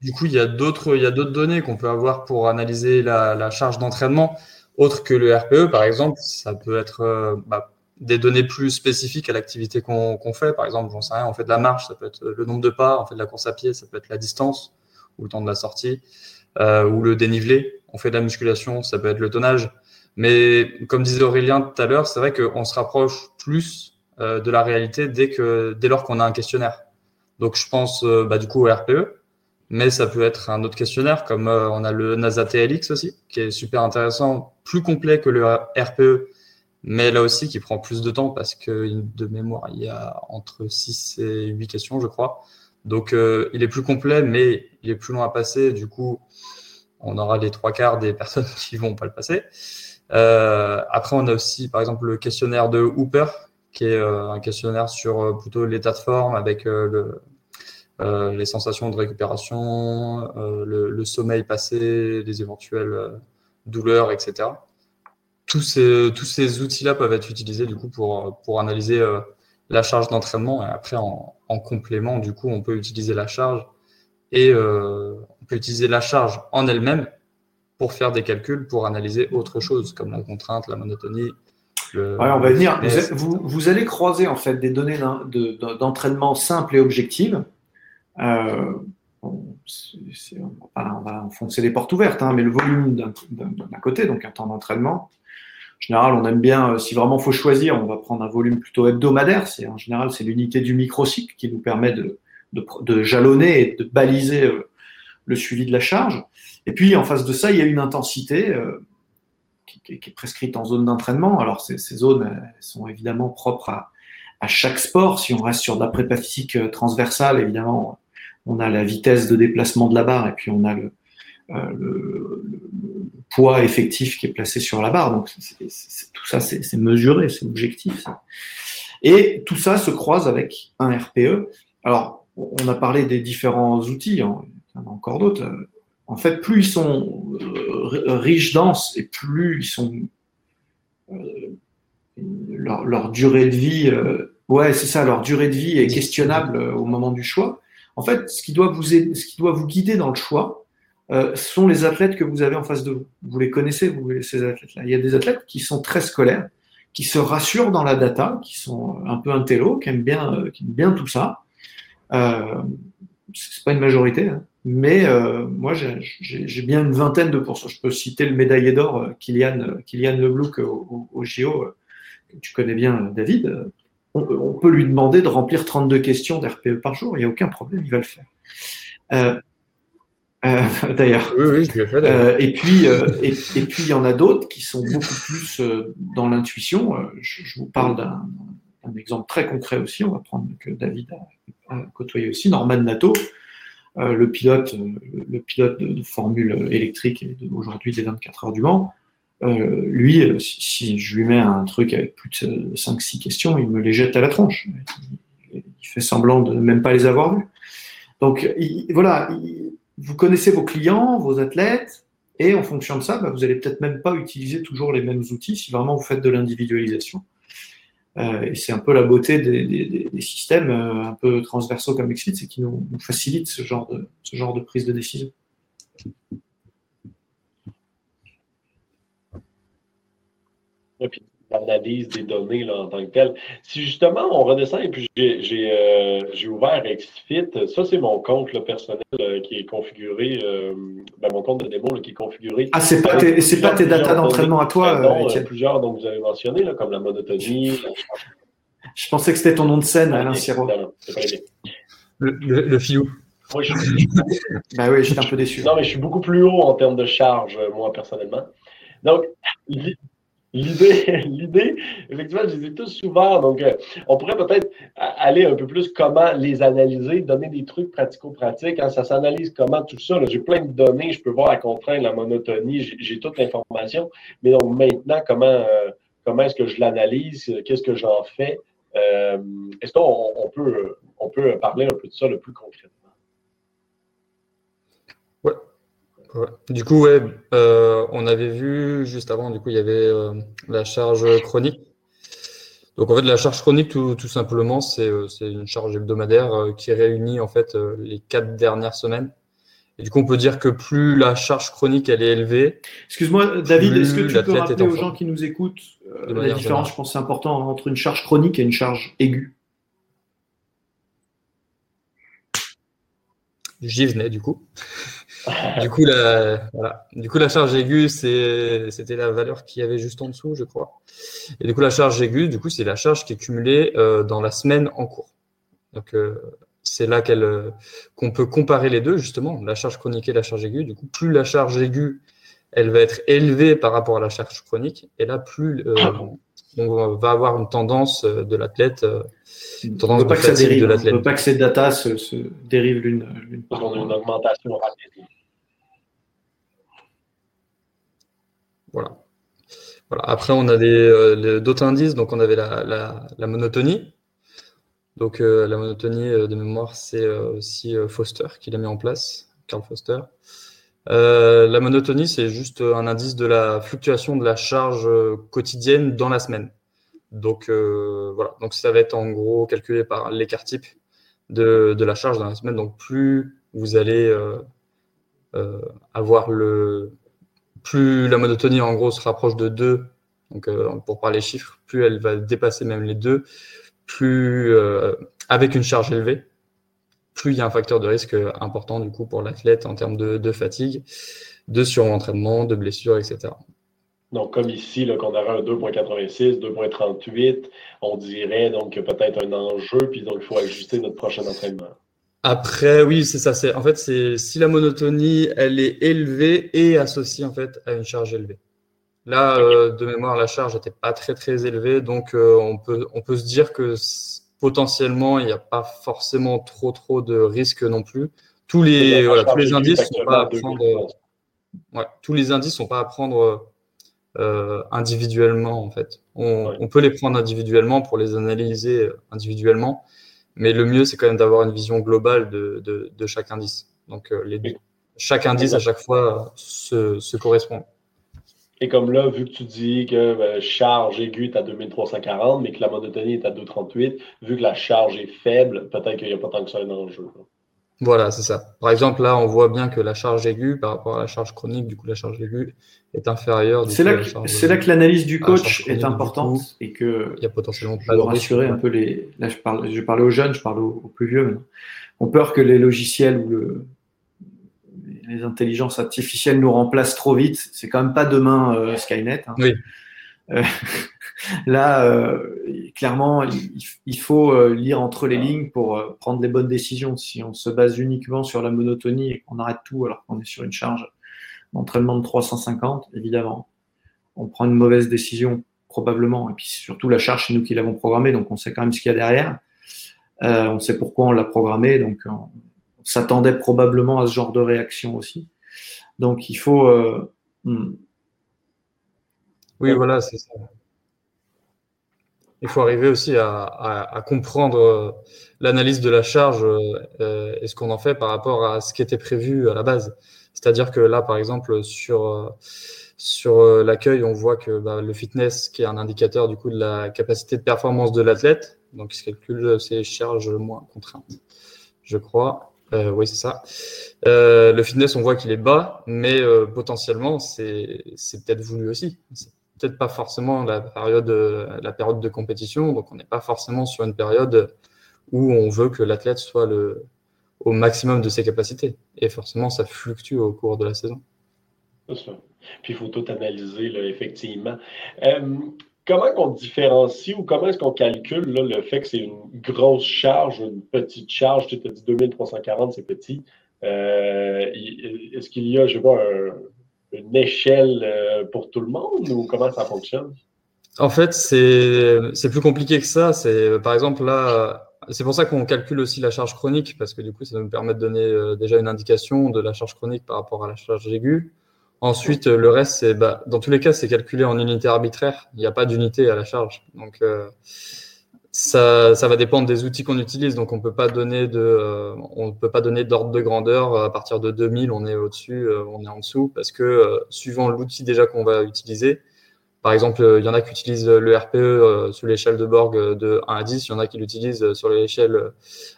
Du coup, il y a d'autres, il y a d'autres données qu'on peut avoir pour analyser la, charge d'entraînement, autre que le RPE, par exemple. Ça peut être euh, bah, des données plus spécifiques à l'activité qu'on qu fait. Par exemple, j'en sais rien, on fait de la marche, ça peut être le nombre de pas, on fait de la course à pied, ça peut être la distance ou le temps de la sortie, euh, ou le dénivelé. On fait de la musculation, ça peut être le tonnage. Mais comme disait Aurélien tout à l'heure, c'est vrai qu'on se rapproche plus euh, de la réalité dès, que, dès lors qu'on a un questionnaire. Donc je pense bah, du coup au RPE, mais ça peut être un autre questionnaire, comme euh, on a le NASA TLX aussi, qui est super intéressant, plus complet que le RPE, mais là aussi qui prend plus de temps parce que de mémoire, il y a entre 6 et 8 questions, je crois. Donc il est plus complet, mais il est plus long à passer. Du coup, on aura les trois quarts des personnes qui vont pas le passer. Euh, après, on a aussi, par exemple, le questionnaire de Hooper, qui est euh, un questionnaire sur euh, plutôt l'état de forme avec le, les sensations de récupération, le, sommeil passé, les éventuelles douleurs, etc. Tous ces, tous ces outils-là peuvent être utilisés du coup pour, pour analyser la charge d'entraînement et après en, en, complément, du coup, on peut utiliser la charge et on peut utiliser la charge en elle-même pour faire des calculs, pour analyser autre chose, comme la contrainte, la monotonie. Le, on va venir. Vous, vous, allez croiser en fait des données d'entraînement simples et objectives. Euh, on, va, enfoncer les portes ouvertes, hein, mais le volume d'un côté, donc un temps d'entraînement. En général, on aime bien, euh, si vraiment faut choisir, on va prendre un volume plutôt hebdomadaire. C'est en général, c'est l'unité du microcycle qui nous permet de, de, jalonner et de baliser euh, le suivi de la charge. Et puis, en face de ça, il y a une intensité qui, est prescrite en zone d'entraînement. Alors, ces, zones elles sont évidemment propres à, chaque sport. Si on reste sur de la prépa physique transversale, évidemment, on a la vitesse de déplacement de la barre et puis on a le, euh, le, le, poids effectif qui est placé sur la barre. Donc, c tout ça, c'est mesuré, c'est objectif. Ça. Et tout ça se croise avec un RPE. Alors, on a parlé des différents outils, hein. il y en a encore d'autres en fait, plus ils sont euh, riches, denses, et plus ils sont euh, leur, durée de vie, euh, ouais, c'est ça, leur durée de vie est questionnable au moment du choix. En fait, ce qui doit vous, guider dans le choix, sont les athlètes que vous avez en face de vous. Vous les connaissez, vous, ces athlètes-là. Il y a des athlètes qui sont très scolaires, qui se rassurent dans la data, qui sont un peu intello, qui aiment bien, qui aiment bien tout ça. Euh, c'est pas une majorité, hein. Mais euh, moi, j'ai bien une vingtaine de pourcents. Je peux citer le médaillé d'or euh, Kylian, euh, Kylian Leblouc au, au, GIO, que tu connais bien, David. On, peut lui demander de remplir 32 questions d'RPE par jour. Il n'y a aucun problème, il va le faire. Euh, euh, d'ailleurs. Oui, oui, je l'ai fait. Euh, et puis, et, et, puis il y en a d'autres qui sont beaucoup plus dans l'intuition. Je, je, vous parle d'un exemple très concret aussi. On va prendre que David a, a côtoyé aussi, Norman Nato. Le pilote, le pilote de, formule électrique aujourd'hui des 24 heures du Mans, euh, lui, si, je lui mets un truc avec plus de 5-6 questions, il me les jette à la tronche. Il, fait semblant de même pas les avoir vues. Donc voilà, vous connaissez vos clients, vos athlètes, et en fonction de ça, bah, vous n'allez peut-être même pas utiliser toujours les mêmes outils si vraiment vous faites de l'individualisation. Euh, et c'est un peu la beauté des, systèmes euh, un peu transversaux comme XFIT, c'est qu'ils nous, facilitent ce genre de prise de décision. Puis, l'analyse des données là, en tant que telle. Si justement on redescend et puis j'ai euh, ouvert XFIT, ça c'est mon compte là, personnel euh, qui est configuré, euh, ben, mon compte de démo là, qui est configuré. Ah, c'est pas, tes, pas tes datas d'entraînement à toi non, euh, plusieurs dont vous avez mentionné, là, comme la monotonie. Je pensais que c'était ton nom de scène, ah, Alain Siro. Le, le, le fiou. Oui, je, bah oui, j'étais un peu déçu. Non, mais je suis beaucoup plus haut en termes de charge, moi, personnellement. Donc, L'idée, l'idée, effectivement, je les ai tous souvent. Donc, euh, on pourrait peut-être aller un peu plus comment les analyser, donner des trucs pratico-pratiques. Hein, ça s'analyse comment tout ça. J'ai plein de données, je peux voir la contrainte, la monotonie, j'ai toute l'information. Mais donc maintenant, comment, euh, comment est-ce que je l'analyse? Qu'est-ce que j'en fais? Euh, est-ce qu'on on peut, on peut parler un peu de ça le plus concrètement? Du coup, ouais, euh, on avait vu juste avant, du coup, il y avait euh, la charge chronique. Donc, en fait, la charge chronique, tout, tout simplement, c'est euh, une charge hebdomadaire qui réunit en fait les quatre dernières semaines. Et du coup, on peut dire que plus la charge chronique elle est élevée. Excuse-moi, David, est-ce que tu peux rappeler aux gens qui nous écoutent la différence Je pense c'est important entre une charge chronique et une charge aiguë? J'y venais du coup. Du, coup, la, charge aiguë, c'était la valeur qui avait juste en dessous, je crois. Et du coup, la charge aiguë, du coup, c'est la charge qui est cumulée euh, dans la semaine en cours. Donc, euh, c'est là qu'on peut comparer les deux, justement, la charge chronique et la charge aiguë. Du coup, plus la charge aiguë, elle va être élevée par rapport à la charge chronique, et là, plus on va avoir une tendance de l'athlète on ne veut pas que ça dérive. On veut pas que ces datas se, dérivent l'une. Une augmentation rapide. Voilà. voilà. Après, on a euh, d'autres indices. Donc, on avait la, monotonie. Donc, euh, la monotonie euh, de mémoire, c'est aussi Foster qui l'a mis en place, Carl Foster. La monotonie, c'est juste un indice de la fluctuation de la charge quotidienne dans la semaine. Donc euh, voilà, donc ça va être en gros calculé par l'écart type de, la charge dans la semaine. Donc plus vous allez euh, euh, avoir le plus la monotonie en gros se rapproche de 2, donc pour parler chiffres, plus elle va dépasser même les 2, plus avec une charge élevée, plus il y a un facteur de risque important du coup pour l'athlète en termes de, de fatigue, de surentraînement, de blessures, etc. Donc, comme ici, qu'on aurait un 2.86, 2.38, on dirait donc peut-être un enjeu, puis donc il faut ajuster notre prochain entraînement. Après, oui, c'est ça. C'est en fait, c'est si la monotonie elle est élevée et associée en fait à une charge élevée. Là, euh, de mémoire, la charge n'était pas très très élevée, donc euh, on peut on peut se dire que potentiellement il n'y a pas forcément trop trop de risques non plus. Tous les voilà, tous les indices sont pas à prendre. Ouais, tous les indices sont pas à prendre euh, individuellement en fait. On, peut les prendre individuellement pour les analyser individuellement, mais le mieux c'est quand même d'avoir une vision globale de, de, chaque indice. Donc euh, les chaque indice à chaque fois se, se, correspond. Et comme là, vu que tu dis que ben, charge aiguë est à 2340, mais que la monotonie est à 238, vu que la charge est faible, peut-être qu'il n'y a pas tant que ça un enjeu. Voilà, c'est ça. Par exemple, là, on voit bien que la charge aiguë par rapport à la charge chronique, du coup, la charge aiguë est inférieure. C'est là, que l'analyse du coach est importante et que il y a potentiellement pas de rassurer un peu les. Là, je parle, je parlais aux jeunes, je parle aux, plus vieux. Maintenant. On peur que les logiciels ou le, les intelligences artificielles nous remplacent trop vite. C'est quand même pas demain euh, Skynet. Hein. Oui. Euh, là, euh, clairement, il, faut lire entre les lignes pour prendre les bonnes décisions. Si on se base uniquement sur la monotonie et qu'on arrête tout alors qu'on est sur une charge d'entraînement de 350, évidemment, on prend une mauvaise décision probablement. Et puis surtout la charge, c'est nous qui l'avons programmée, donc on sait quand même ce qu'il y a derrière. on sait pourquoi on l'a programmée, donc on, s'attendait probablement à ce genre de réaction aussi. Donc il faut hmm, oui, voilà, c'est ça. Il faut arriver aussi à, comprendre euh, l'analyse de la charge euh, et ce qu'on en fait par rapport à ce qui était prévu à la base. C'est-à-dire que là, par exemple, sur, euh, sur l'accueil, on voit que bah, le fitness, qui est un indicateur du coup de la capacité de performance de l'athlète, donc il se calcule ses charges moins contraintes, je crois. Oui, c'est ça. le fitness, on voit qu'il est bas, mais potentiellement, c'est peut-être voulu aussi peut-être pas forcément la période, de compétition, donc on n'est pas forcément sur une période où on veut que l'athlète soit au maximum de ses capacités. Et forcément, ça fluctue au cours de la saison. C'est. Puis il faut tout analyser, effectivement. Euh, comment on différencie ou comment est-ce qu'on calcule le fait que c'est une grosse charge, une petite charge? Tu as dit 2340, c'est petit. Euh, est-ce qu'il y a, je un une échelle euh, pour tout le monde ou comment ça fonctionne? En fait, c'est plus compliqué que ça. C'est par exemple là, c'est pour ça qu'on calcule aussi la charge chronique parce que du coup, ça nous permet de donner euh, déjà une indication de la charge chronique par rapport à la charge aiguë. Ensuite, le reste, c'est bah, dans tous les cas, c'est calculé en unité arbitraire. Il n'y a pas d'unité à la charge. Donc, euh, ça, ça, va dépendre des outils qu'on utilise. Donc, on peut pas donner euh, peut pas donner d'ordre de grandeur. À partir de 2000, on est au-dessus, euh, on est en dessous, parce que suivant l'outil déjà qu'on va utiliser, par exemple, il y en a qui utilisent le RPE sous l'échelle de Borg de 1 à 10, il y en a qui l'utilisent sur l'échelle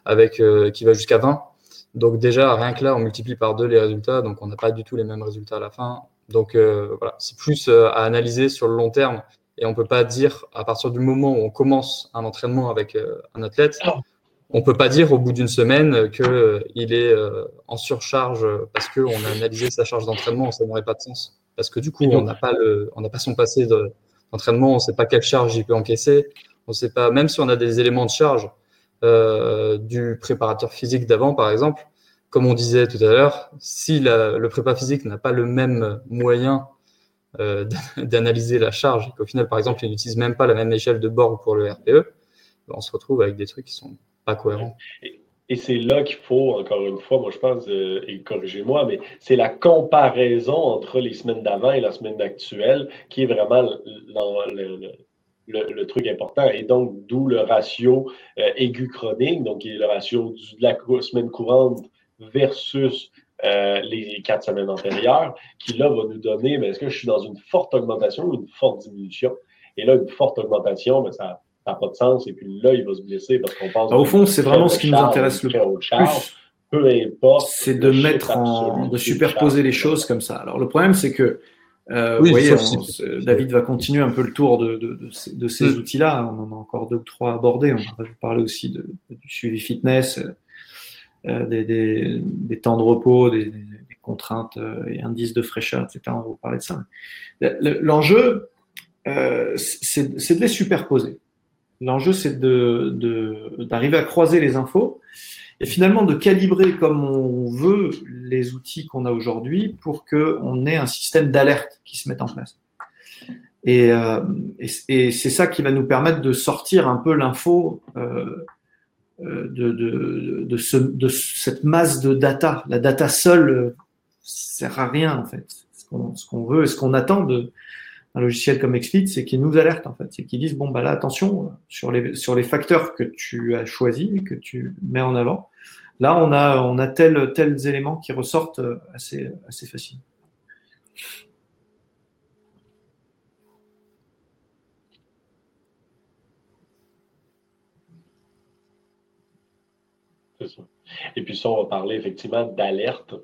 avec qui va jusqu'à 20. Donc déjà, rien que là, on multiplie par deux les résultats, donc on n'a pas du tout les mêmes résultats à la fin. Donc voilà, c'est plus à analyser sur le long terme et on ne peut pas dire, à partir du moment où on commence un entraînement avec euh, un athlète, on peut pas dire au bout d'une semaine qu'il est en surcharge parce qu'on a analysé sa charge d'entraînement, ça n'aurait pas de sens. Parce que du coup, on n'a pas, le, on pas son passé d'entraînement, on ne sait pas quelle charge il peut encaisser, on sait pas, même si on a des éléments de charge du préparateur physique d'avant, par exemple, comme on disait tout à l'heure, si le prépa physique n'a pas le même moyen euh, d'analyser la charge, et qu'au final, par exemple, il n'utilise même pas la même échelle de bord pour le RPE, ben, on se retrouve avec des trucs qui sont pas cohérents. Et, c'est là qu'il faut, encore une fois, moi je pense, euh, et corrigez-moi, mais c'est la comparaison entre les semaines d'avant et la semaine actuelle qui est vraiment le, truc important. Et donc, d'où le ratio euh, aigu-chronique, donc qui est le ratio de la semaine courante versus euh, les quatre semaines antérieures, qui là va nous donner, est-ce que je suis dans une forte augmentation ou une forte diminution? Et là, une forte augmentation, mais ça n'a pas de sens. Et puis là, il va se blesser parce qu'on pense. Bah, au fond, c'est vraiment ce qui nous intéresse le plus. Peu importe. C'est de mettre en, de superposer les choses comme ça. Alors, le problème, c'est que euh, vous voyez, David va continuer un peu le tour de, de, de, ces mm. outils-là. On en a encore deux ou trois abordés. On va parler aussi du suivi fitness, euh, des, temps de repos, des, contraintes euh, et indices de fraîcheur, etc. On va vous parler de ça. L'enjeu, euh, c'est de les superposer. L'enjeu, c'est d'arriver de, à croiser les infos et finalement de calibrer comme on veut les outils qu'on a aujourd'hui pour qu'on ait un système d'alerte qui se mette en place. Et, et, c'est ça qui va nous permettre de sortir un peu l'info euh, de, de, de, ce, de, cette masse de data. La data seule euh, sert à rien en fait. Ce qu'on veut et ce qu'on attend de un logiciel comme XFIT, c'est qu'il nous alerte en fait, c'est qu'il dise bon bah là attention sur les facteurs que tu as choisis que tu mets en avant. Là on a on a tels tels éléments qui ressortent euh, assez assez facilement. Et puis ça, on va parler effectivement d'alerte.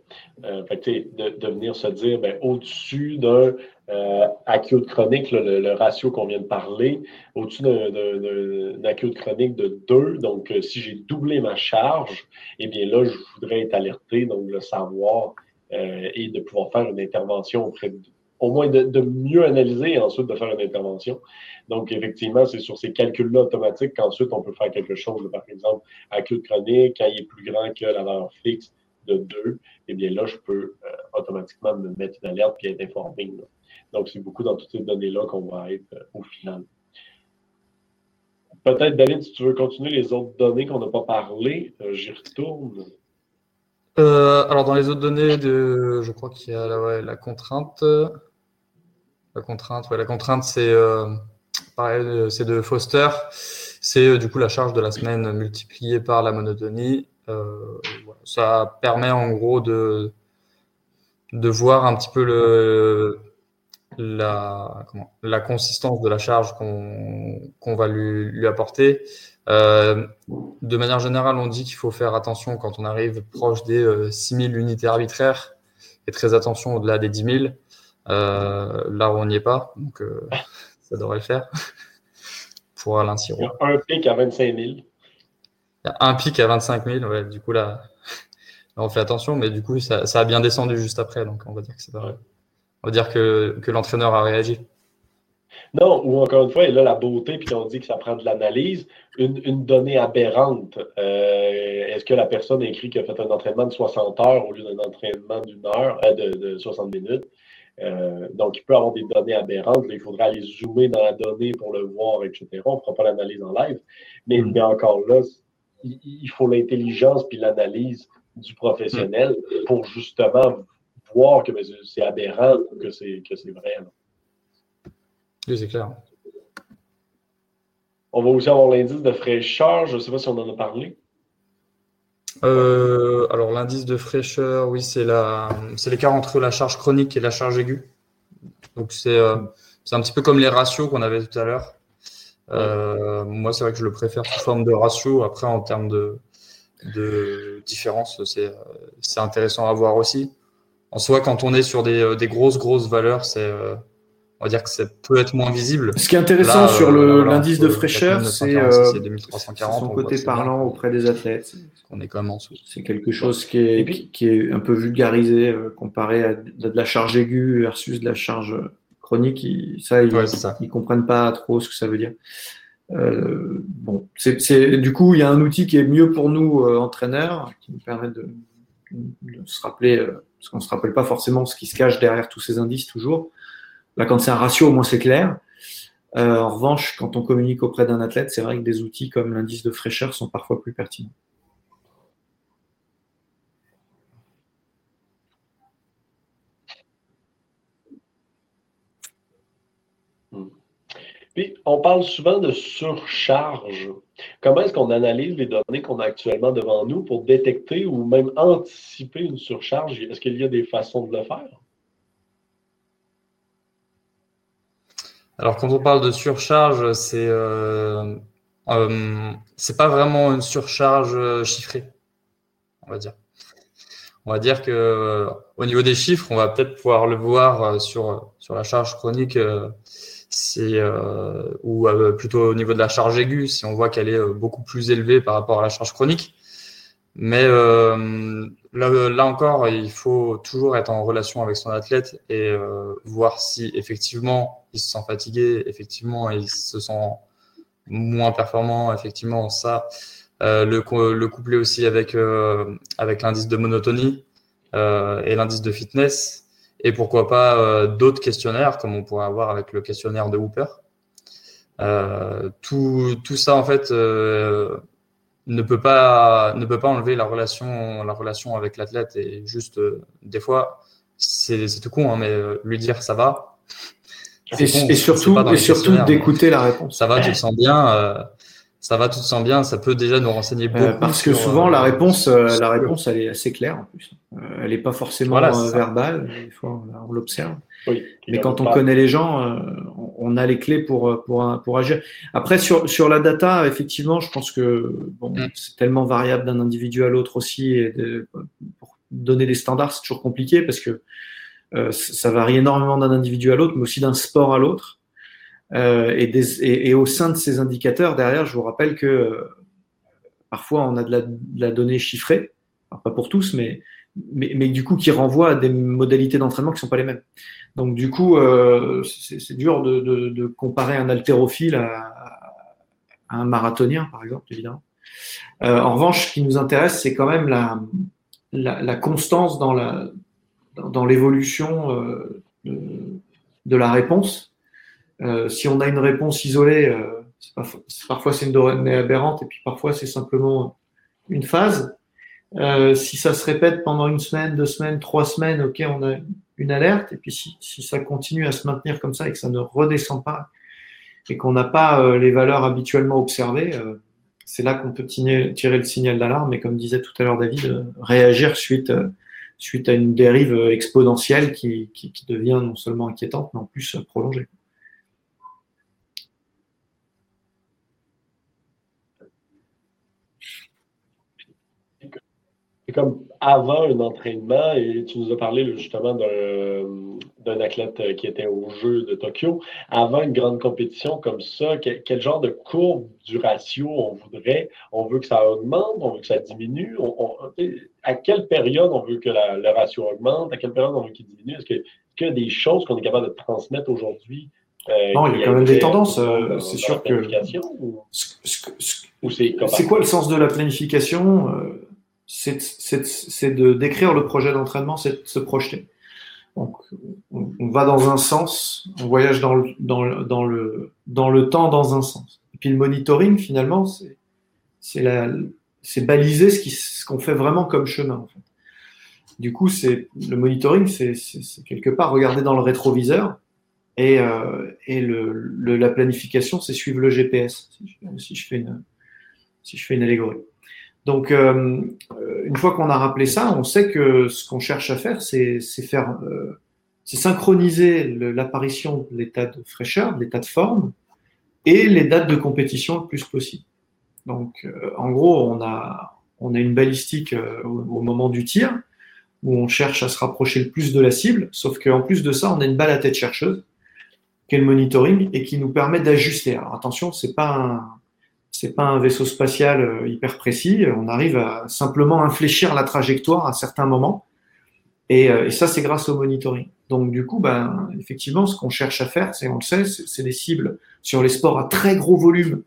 Euh, de, de, venir se dire, ben, au-dessus d'un euh, acute chronique, le, ratio qu'on vient de parler, au-dessus d'un acute chronique de 2, donc euh, si j'ai doublé ma charge, eh bien là, je voudrais être alerté, donc le savoir euh, et de pouvoir faire une intervention auprès de au moins de, mieux analyser et ensuite de faire une intervention. Donc, effectivement, c'est sur ces calculs-là automatiques qu'ensuite on peut faire quelque chose. Par exemple, acute chronique, quand il est plus grand que la valeur fixe de 2, eh bien là, je peux euh, automatiquement me mettre une alerte et être informé. Donc, c'est beaucoup dans toutes ces données-là qu'on va être euh, au final. Peut-être, David, si tu veux continuer les autres données qu'on n'a pas parlé, euh, j'y retourne. alors, dans les autres données, de, je crois qu'il y a la contrainte. La contrainte, ouais, la contrainte, c'est euh, pareil, c'est de Foster. C'est euh, du coup la charge de la semaine multipliée par la monotonie. Euh, Ça permet en gros de, de voir un petit peu le, la, comment, la consistance de la charge qu'on qu'on va lui, lui apporter. Euh, de manière générale, on dit qu'il faut faire attention quand on arrive proche des euh, 6000 unités arbitraires et très attention au-delà des 10 000. Euh, là, on n'y est pas, donc euh, ça devrait le faire pour Alain Siro. Il y a un pic à 25 000. Il y a un pic à 25 000, ouais, du coup là, on fait attention, mais du coup ça, a bien descendu juste après, donc on va dire que c'est pas On va dire que, que l'entraîneur a réagi. Non, ou encore une fois, et là, la beauté, puis on dit que ça prend de l'analyse, une, une, donnée aberrante. Euh, est-ce que la personne a écrit qu'elle a fait un entraînement de 60 heures au lieu d'un entraînement d'une heure, de, de, 60 minutes? Euh, donc, il peut avoir des données aberrantes. il faudra aller zoomer dans la donnée pour le voir, etc. On ne fera pas l'analyse en live. Mais, mm. encore là, il, faut l'intelligence puis l'analyse du professionnel pour justement voir que c'est aberrant ou que c'est vrai. Oui, c'est clair. On va aussi avoir l'indice de fraîcheur. Je ne sais pas si on en a parlé. Euh, alors l'indice de fraîcheur, oui, c'est l'écart entre la charge chronique et la charge aiguë. Donc c'est, euh, un petit peu comme les ratios qu'on avait tout à l'heure. Euh, moi, c'est vrai que je le préfère sous forme de ratio. Après, en termes de, différence, c'est, c'est intéressant à voir aussi. En soi, quand on est sur des, des grosses grosses valeurs, c'est on va dire que ça peut être moins visible. Ce qui est intéressant sur l'indice de fraîcheur, c'est son côté parlant auprès des athlètes. On est quand même en dessous. C'est quelque chose qui est, qui, est un peu vulgarisé comparé à de la charge aiguë versus de la charge chronique. ça, ils ne comprennent pas trop ce que ça veut dire. Euh, bon, c'est du coup, il y a un outil qui est mieux pour nous euh, entraîneurs, qui nous permet de, se rappeler, euh, parce qu'on se rappelle pas forcément ce qui se cache derrière tous ces indices toujours. Là, quand c'est un ratio, au moins c'est clair. en revanche, quand on communique auprès d'un athlète, c'est vrai que des outils comme l'indice de fraîcheur sont parfois plus pertinents. Puis, on parle souvent de surcharge. Comment est-ce qu'on analyse les données qu'on a actuellement devant nous pour détecter ou même anticiper une surcharge? Est-ce qu'il y a des façons de le faire? Alors, quand on parle de surcharge, c'est euh, euh pas vraiment une surcharge chiffrée, on va dire. On va dire que euh, au niveau des chiffres, on va peut-être pouvoir le voir euh, sur, sur la charge chronique c'est euh, ou euh, plutôt au niveau de la charge aiguë, si on voit qu'elle est euh, beaucoup plus élevée par rapport à la charge chronique. Mais euh, là, là, encore, il faut toujours être en relation avec son athlète et euh, voir si effectivement il se sent fatigué, effectivement il se sent moins performant, effectivement ça. Euh, le, le coupler aussi avec avec l'indice de monotonie et l'indice de fitness et pourquoi pas euh, d'autres questionnaires comme on pourrait avoir avec le questionnaire de Hooper. Euh, tout, tout, ça en fait euh, ne peut pas ne peut pas enlever la relation la relation avec l'athlète et juste des fois c'est tout con hein, mais lui dire ça va. Et, et, surtout et surtout d'écouter la réponse. ça va tu te sens bien ça va, tout te sent bien, ça peut déjà nous renseigner beaucoup. Euh, parce que souvent, la réponse, euh, la réponse, elle est assez claire en plus. Euh, elle n'est pas forcément verbale, des fois on, l'observe. Mais quand on connaît les gens, on a les clés pour, pour, pour agir. Après, sur, sur la data, effectivement, je pense que bon, mm. c'est tellement variable d'un individu à l'autre aussi. Et pour donner des standards, c'est toujours compliqué parce que ça varie énormément d'un individu à l'autre, mais aussi d'un sport à l'autre. Euh, et, au sein de ces indicateurs, derrière, je vous rappelle que euh, parfois on a de la, donnée chiffrée, pas pour tous, mais, mais, du coup qui renvoie à des modalités d'entraînement qui sont pas les mêmes. Donc du coup, euh, c'est dur de, comparer un haltérophile à, un marathonien, par exemple, évidemment. En revanche, ce qui nous intéresse, c'est quand même la, constance dans la dans l'évolution de la réponse euh, si on a une réponse isolée, euh, parfois c'est une donnée aberrante et puis parfois c'est simplement une phase. Euh, si ça se répète pendant une semaine, deux semaines, trois semaines, ok, on a une alerte. Et puis si, si ça continue à se maintenir comme ça et que ça ne redescend pas et qu'on n'a pas les valeurs habituellement observées, c'est là qu'on peut tirer, le signal d'alarme. Et comme disait tout à l'heure David, réagir suite, suite à une dérive exponentielle qui, qui, qui devient non seulement inquiétante, mais en plus prolongée. Comme avant un entraînement, et tu nous as parlé justement d'un athlète euh, qui était au jeu de Tokyo. Avant une grande compétition comme ça, quel, genre de courbe du ratio on voudrait? On veut que ça augmente, on veut que ça diminue? à quelle période on veut que le ratio augmente? À quelle période on veut qu'il diminue? Est-ce y a des choses qu'on est capable de transmettre aujourd'hui? Euh, non, il y a quand même des tendances. Euh, c'est sûr que. C'est quoi le sens de la planification c'est de décrire le projet d'entraînement, c'est de se projeter. Donc, on, va dans un sens, on voyage dans le, dans, le, dans, le, dans le temps dans un sens. Et puis le monitoring, finalement, c'est baliser ce qu'on fait vraiment comme chemin. Du coup, le monitoring, c'est quelque part regarder dans le rétroviseur et, euh, et le, la planification, c'est suivre le GPS, si je, fais une, si je fais une allégorie. Donc, euh, une fois qu'on a rappelé ça, on sait que ce qu'on cherche à faire, c'est faire, euh, synchroniser l'apparition de l'état de fraîcheur, de l'état de forme, et les dates de compétition le plus possible. Donc, euh, en gros, on a, on a une balistique euh, au, moment du tir, où on cherche à se rapprocher le plus de la cible, sauf qu'en plus de ça, on a une balle à tête chercheuse. qu'est le monitoring et qui nous permet d'ajuster. Alors attention, c'est pas un, c'est pas un vaisseau spatial euh, hyper précis. On arrive à simplement infléchir la trajectoire à certains moments. Et, euh, et ça, c'est grâce au monitoring. Donc, du coup, ben, effectivement, ce qu'on cherche à faire, c'est, on le sait, c'est des cibles sur les sports à très gros volume.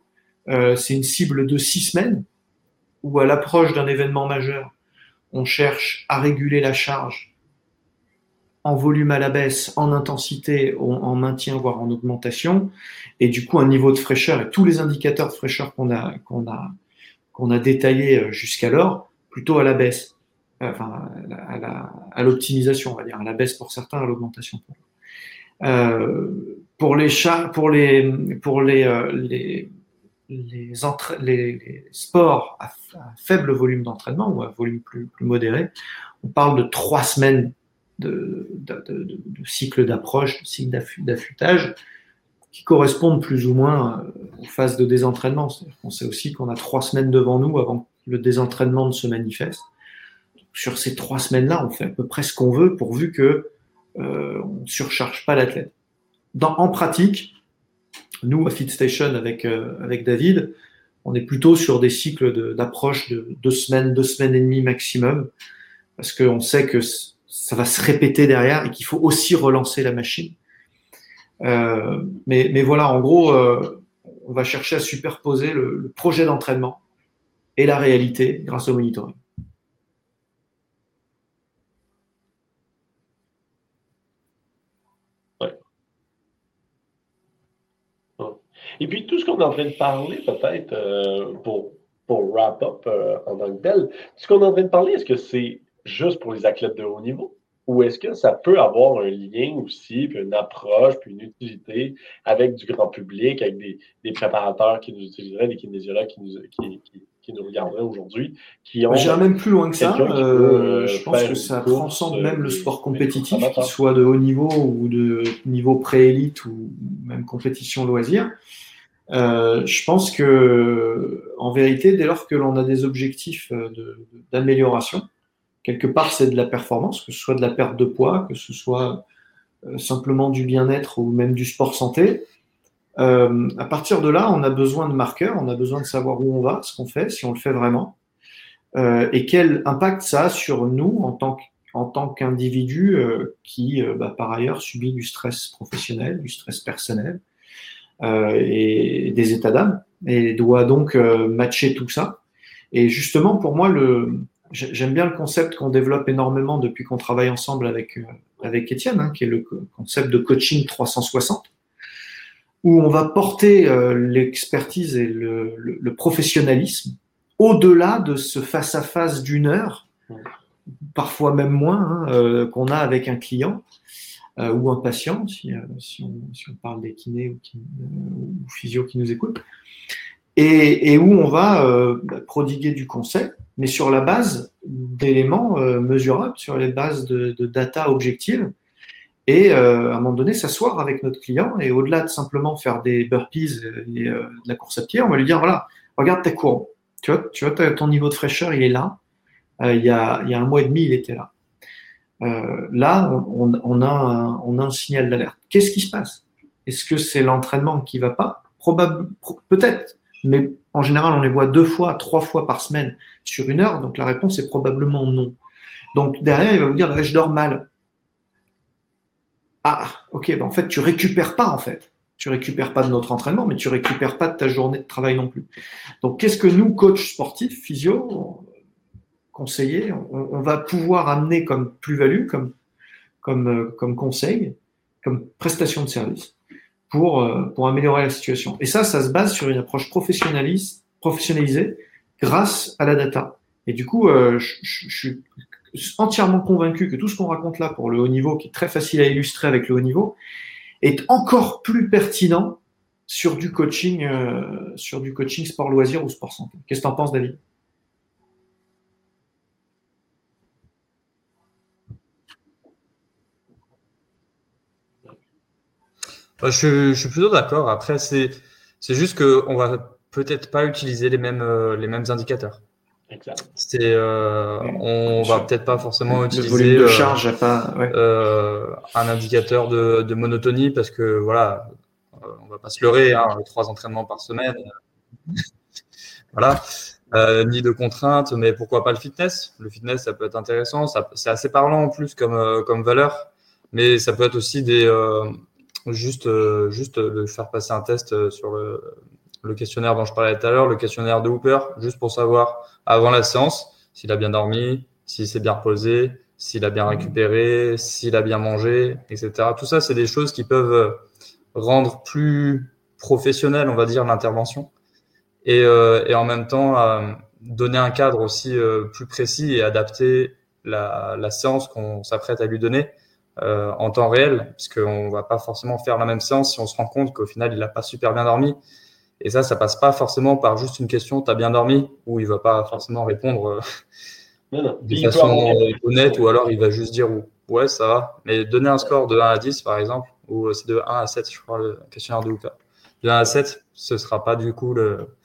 Euh, c'est une cible de six semaines où, à l'approche d'un événement majeur, on cherche à réguler la charge en volume à la baisse, en intensité, en maintien, voire en augmentation, et du coup un niveau de fraîcheur et tous les indicateurs de fraîcheur qu'on a qu'on a qu'on a détaillés euh, jusqu'alors, plutôt à la baisse, enfin à l'optimisation, on va dire, à la baisse pour certains, à l'augmentation. Euh, pour les chats, pour les pour les euh, les les, sports à, faible volume d'entraînement ou à volume plus modéré, on parle de trois semaines de, de, de, de cycle d'approche, de cycle d'affûtage, qui correspondent plus ou moins euh, aux phases de désentraînement. On sait aussi qu'on a trois semaines devant nous avant que le désentraînement ne se manifeste. Sur ces trois semaines-là, on fait à peu près ce qu'on veut pourvu que euh, on ne surcharge pas l'athlète. En pratique, nous, à FitStation, avec, euh, avec David, on est plutôt sur des cycles d'approche de, deux semaines, deux semaines et demie maximum, parce qu'on sait que ça va se répéter derrière et qu'il faut aussi relancer la machine. Euh, mais, mais, voilà, en gros, euh, on va chercher à superposer le, projet d'entraînement et la réalité grâce au monitoring. Et puis, tout ce qu'on est en train de parler, peut-être, euh, pour, pour wrap up en tant que tel, ce qu'on est en train de parler, est-ce que c'est juste pour les athlètes de haut niveau? Ou est-ce que ça peut avoir un lien aussi, puis une approche, puis une utilité avec du grand public, avec des, des préparateurs qui nous utiliseraient, des kinésiologues qui nous, qui, qui, qui nous regarderaient aujourd'hui, qui ont. J'irai même plus loin que ça. Euh, je pense que ça transcende même le sport compétitif, qu'il soit de haut niveau ou de niveau pré-élite ou même compétition loisir. Euh, je pense que, en vérité, dès lors que l'on a des objectifs d'amélioration, quelque part, c'est de la performance, que ce soit de la perte de poids, que ce soit euh, simplement du bien-être ou même du sport santé. Euh, à partir de là, on a besoin de marqueurs, on a besoin de savoir où on va, ce qu'on fait, si on le fait vraiment, euh, et quel impact ça a sur nous en tant en tant qu'individu qui, bah, par ailleurs, subit du stress professionnel, du stress personnel, et des états d'âme et doit donc matcher tout ça. Et justement, pour moi, le, j'aime bien le concept qu'on développe énormément depuis qu'on travaille ensemble avec, euh, avec Étienne, hein, qui est le concept de coaching 360, où on va porter l'expertise et le, professionnalisme au-delà de ce face-à-face d'une heure, parfois même moins, hein, euh, qu'on a avec un client, euh, ou un patient, si, euh, on, parle des kinés ou, qui, euh, ou physio qui nous écoutent, et, et où on va euh, prodiguer du conseil, mais sur la base d'éléments euh, mesurables, sur les bases de, de data objectives, et à un moment donné s'asseoir avec notre client, et au-delà de simplement faire des burpees et de la course à pied, on va lui dire, voilà, regarde ta courbe, tu vois, tu vois ton niveau de fraîcheur, il est là, il y, a, il y a un mois et demi, il était là. Euh, là, on, on, a un, on, a un, signal d'alerte. Qu'est-ce qui se passe? Est-ce que c'est l'entraînement qui va pas? Probable, peut-être, mais en général, on les voit deux fois, trois fois par semaine sur une heure, donc la réponse est probablement non. Donc derrière, il va vous dire, je dors mal. Ah, ok, ben en fait, tu récupères pas en fait. Tu récupères pas de notre entraînement, mais tu récupères pas de ta journée de travail non plus. Donc, qu'est-ce que nous, coachs sportifs, physio, conseiller, on, va pouvoir amener comme plus-value, comme, euh, comme conseil, comme prestation de service? Pour, euh, pour améliorer la situation. Et ça, ça se base sur une approche professionnalisée grâce à la data. Et du coup, euh, je, je, suis entièrement convaincu que tout ce qu'on raconte là pour le haut niveau, qui est très facile à illustrer avec le haut niveau, est encore plus pertinent sur du coaching, euh, sur du coaching sport loisir ou sport santé. Qu'est-ce que tu en penses, David? Je, je, suis plutôt d'accord. Après, c'est juste qu'on va peut-être pas utiliser les mêmes, euh, les mêmes indicateurs. Exact. Euh, on va peut-être pas forcément utiliser de euh, charge pas, euh, un indicateur de, monotonie parce que voilà, on va pas se leurrer, hein, trois entraînements par semaine, voilà, ni de contraintes, mais pourquoi pas le fitness? Le fitness, ça peut être intéressant, c'est assez parlant en plus comme, comme valeur, mais ça peut être aussi des juste juste de faire passer un test sur le questionnaire dont je parlais tout à l'heure, le questionnaire de Hooper, juste pour savoir avant la séance s'il a bien dormi, s'il s'est bien reposé, s'il a bien récupéré, s'il a bien mangé, etc. Tout ça, c'est des choses qui peuvent euh, rendre plus professionnel, on va dire, l'intervention. Et, euh, en même temps, euh, donner un cadre aussi plus précis et adapter la séance qu'on s'apprête à lui donner en temps réel, parce qu'on va pas forcément faire la même séance si on se rend compte qu'au final, il n'a pas super bien dormi et ça, ça passe pas forcément par juste une question, t'as bien dormi? Ou il va pas forcément répondre euh, de façon honnête, ou alors il va juste dire ouais, ça va. Mais donner un score de 1 à 10, par exemple, ou c'est de 1 à 7, je crois, le questionnaire de Hooper. De 1 à 7, ce sera pas du coup le,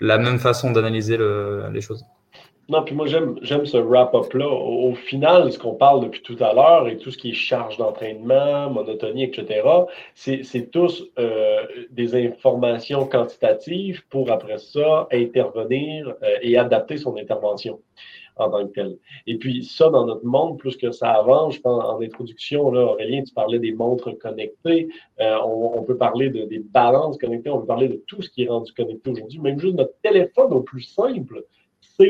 la même façon d'analyser les choses. Non, puis moi, j'aime, ce wrap-up-là. Au, final, ce qu'on parle depuis tout à l'heure et tout ce qui est charge d'entraînement, monotonie, etc., c'est, tous euh, des informations quantitatives pour, après ça, intervenir euh, et adapter son intervention en tant que telle. Et puis, ça, dans notre monde, plus que ça avance, je pense, en introduction, là, Aurélien, tu parlais des montres connectées. Euh, on, peut parler de, des balances connectées. On peut parler de tout ce qui est rendu connecté aujourd'hui. Même juste notre téléphone au plus simple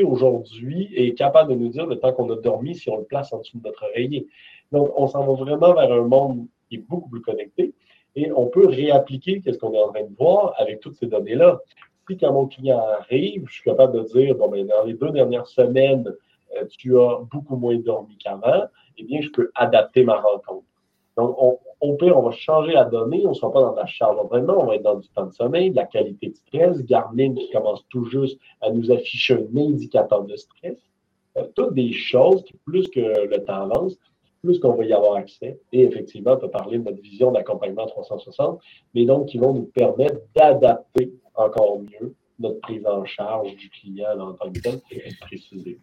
aujourd'hui est capable de nous dire le temps qu'on a dormi si on le place en dessous de notre oreiller. Donc, on s'en va vraiment vers un monde qui est beaucoup plus connecté et on peut réappliquer ce qu'on est en train de voir avec toutes ces données-là. Si quand mon client arrive, je suis capable de dire, bon, ben, dans les deux dernières semaines, euh, tu as beaucoup moins dormi qu'avant, eh bien, je peux adapter ma rencontre. Donc, on, au pire, on va changer la donnée, on ne sera pas dans la charge d'entraînement, on va être dans du temps de sommeil, de la qualité de stress, Garmin qui commence tout juste à nous afficher un indicateur de stress. Euh, toutes des choses qui, plus que le temps avance, plus qu'on va y avoir accès. Et effectivement, on peut parler de notre vision d'accompagnement 360, mais donc qui vont nous permettre d'adapter encore mieux notre prise en charge du client en tant que tel et précisément.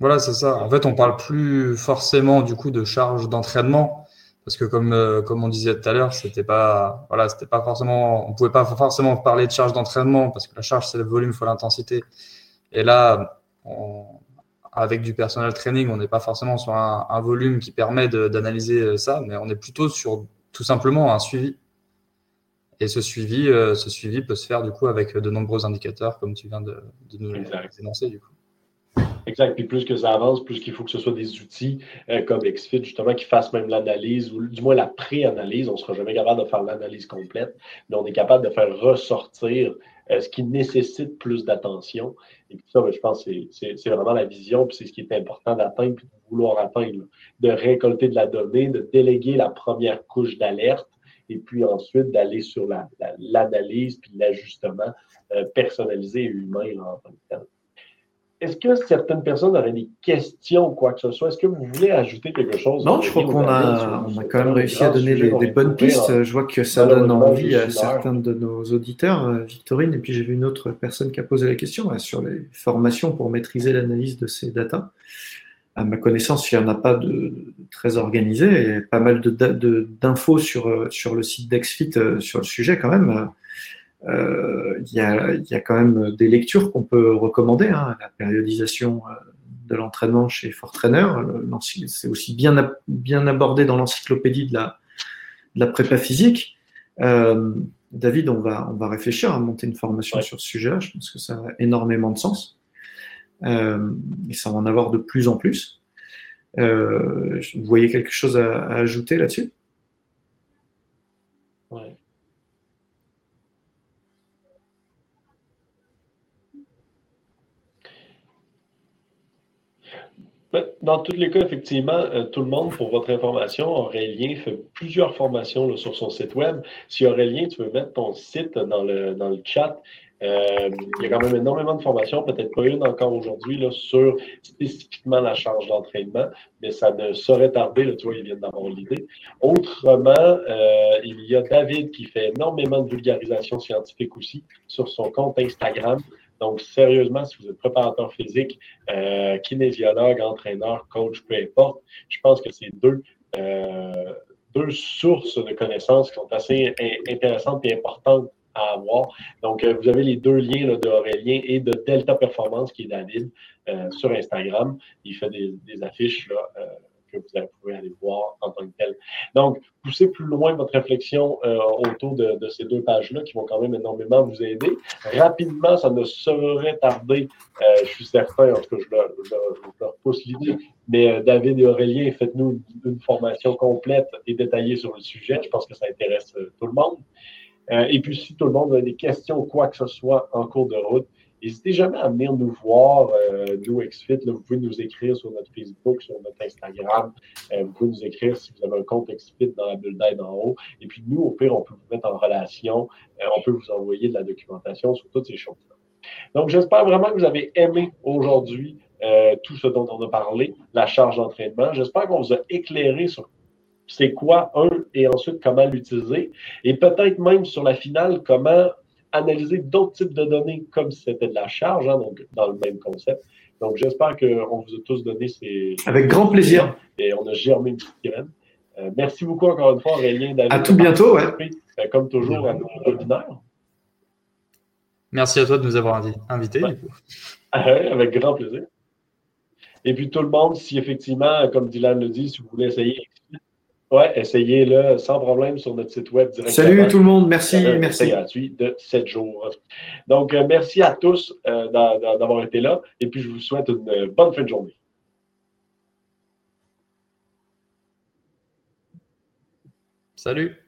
Voilà, c'est ça. En fait, on parle plus forcément du coup de charge d'entraînement, parce que comme euh, comme on disait tout à l'heure, c'était pas voilà, c'était pas forcément, on pouvait pas forcément parler de charge d'entraînement parce que la charge c'est le volume fois l'intensité. Et là, avec du personnel training, on n'est pas forcément sur un, un volume qui permet d'analyser euh, ça, mais on est plutôt sur tout simplement un suivi. Et ce suivi, euh, ce suivi peut se faire du coup avec de nombreux indicateurs, comme tu viens de, de nous énoncer du coup. Exact. Puis plus que ça avance, plus qu'il faut que ce soit des outils euh, comme XFIT, justement, qui fassent même l'analyse, ou du moins la pré-analyse. On ne sera jamais capable de faire l'analyse complète, mais on est capable de faire ressortir euh, ce qui nécessite plus d'attention. Et puis ça, ben, je pense que c'est vraiment la vision, puis c'est ce qui est important d'atteindre, puis de vouloir atteindre, de récolter de la donnée, de déléguer la première couche d'alerte, et puis ensuite d'aller sur l'analyse, la, puis l'ajustement euh, personnalisé et humain en tant que tel. Est-ce que certaines personnes auraient des questions ou quoi que ce soit? Est-ce que vous voulez ajouter quelque chose? Non, je crois qu'on a, on a quand même réussi à donner des, bonnes pistes. Je vois que ça donne envie à certains de nos auditeurs, euh, Victorine, et puis j'ai vu une autre personne qui a posé la question sur les formations pour maîtriser l'analyse de ces datas. À ma connaissance, il n'y en a pas de très organisé. A pas mal d'infos sur, euh, sur le site d'Exfit euh, sur le sujet quand même euh, il y, a, y, a, quand même des lectures qu'on peut recommander. Hein, la périodisation euh, de l'entraînement chez Fortrainer, c'est aussi bien, bien abordé dans l'encyclopédie de la, de la prépa physique. Euh, David, on va, on va réfléchir à monter une formation sur ce sujet-là. Je pense que ça a énormément de sens. Euh, et ça va en avoir de plus en plus. Euh, vous voyez quelque chose à, à ajouter là-dessus? Ouais. Dans tous les cas, effectivement, euh, tout le monde, pour votre information, Aurélien fait plusieurs formations sur son site web. Si Aurélien, tu veux mettre ton site dans le, dans le chat, euh, il y a quand même énormément de formations, peut-être pas une encore aujourd'hui, sur spécifiquement la charge d'entraînement, mais ça ne saurait tarder, là, tu vois, il vient d'avoir l'idée. Autrement, euh, il y a David qui fait énormément de vulgarisation scientifique aussi sur son compte Instagram. Donc, sérieusement, si vous êtes préparateur physique, euh, kinésiologue, entraîneur, coach, peu importe, je pense que c'est deux, euh, deux sources de connaissances qui sont assez intéressantes et importantes à avoir. Donc, euh, vous avez les deux liens là, de Aurélien et de Delta Performance, qui est David, euh, sur Instagram. Il fait des, affiches là, que vous pouvez aller voir en tant que tel. Donc, poussez plus loin votre réflexion euh, autour de, ces deux pages-là qui vont quand même énormément vous aider. Rapidement, ça ne saurait tarder, euh, je suis certain, en tout cas, je leur, je pousse l'idée, mais euh, David et Aurélien, faites-nous une, une, formation complète et détaillée sur le sujet. Je pense que ça intéresse tout le monde. et puis, si tout le monde a des questions quoi que ce soit en cours de route, N'hésitez jamais à venir nous voir, euh, nous XFIT. Là, vous pouvez nous écrire sur notre Facebook, sur notre Instagram. Euh, vous pouvez nous écrire si vous avez un compte XFIT dans la bulle d'aide en haut. Et puis nous, au pire, on peut vous mettre en relation. Euh, on peut vous envoyer de la documentation sur toutes ces choses-là. Donc, j'espère vraiment que vous avez aimé aujourd'hui euh, tout ce dont on a parlé, la charge d'entraînement. J'espère qu'on vous a éclairé sur c'est quoi un et ensuite comment l'utiliser. Et peut-être même sur la finale, comment analyser d'autres types de données comme si c'était de la charge, hein, donc dans le même concept. Donc, j'espère qu'on vous a tous donné ces. Avec grand plaisir. Et on a germé une petite graine. Euh, merci beaucoup encore une fois, Aurélien. David, à tout bientôt, ouais. Euh, comme toujours, à nos webinaires. Merci à toi de nous avoir invités. Ouais. avec grand plaisir. Et puis tout le monde, si effectivement, comme Dylan le dit, si vous voulez essayer oui, essayez-le sans problème sur notre site web directement. Salut tout le monde, merci. merci. C'est gratuit de 7 jours. Donc, euh, merci à tous euh, d'avoir été là et puis je vous souhaite une bonne fin de journée. Salut.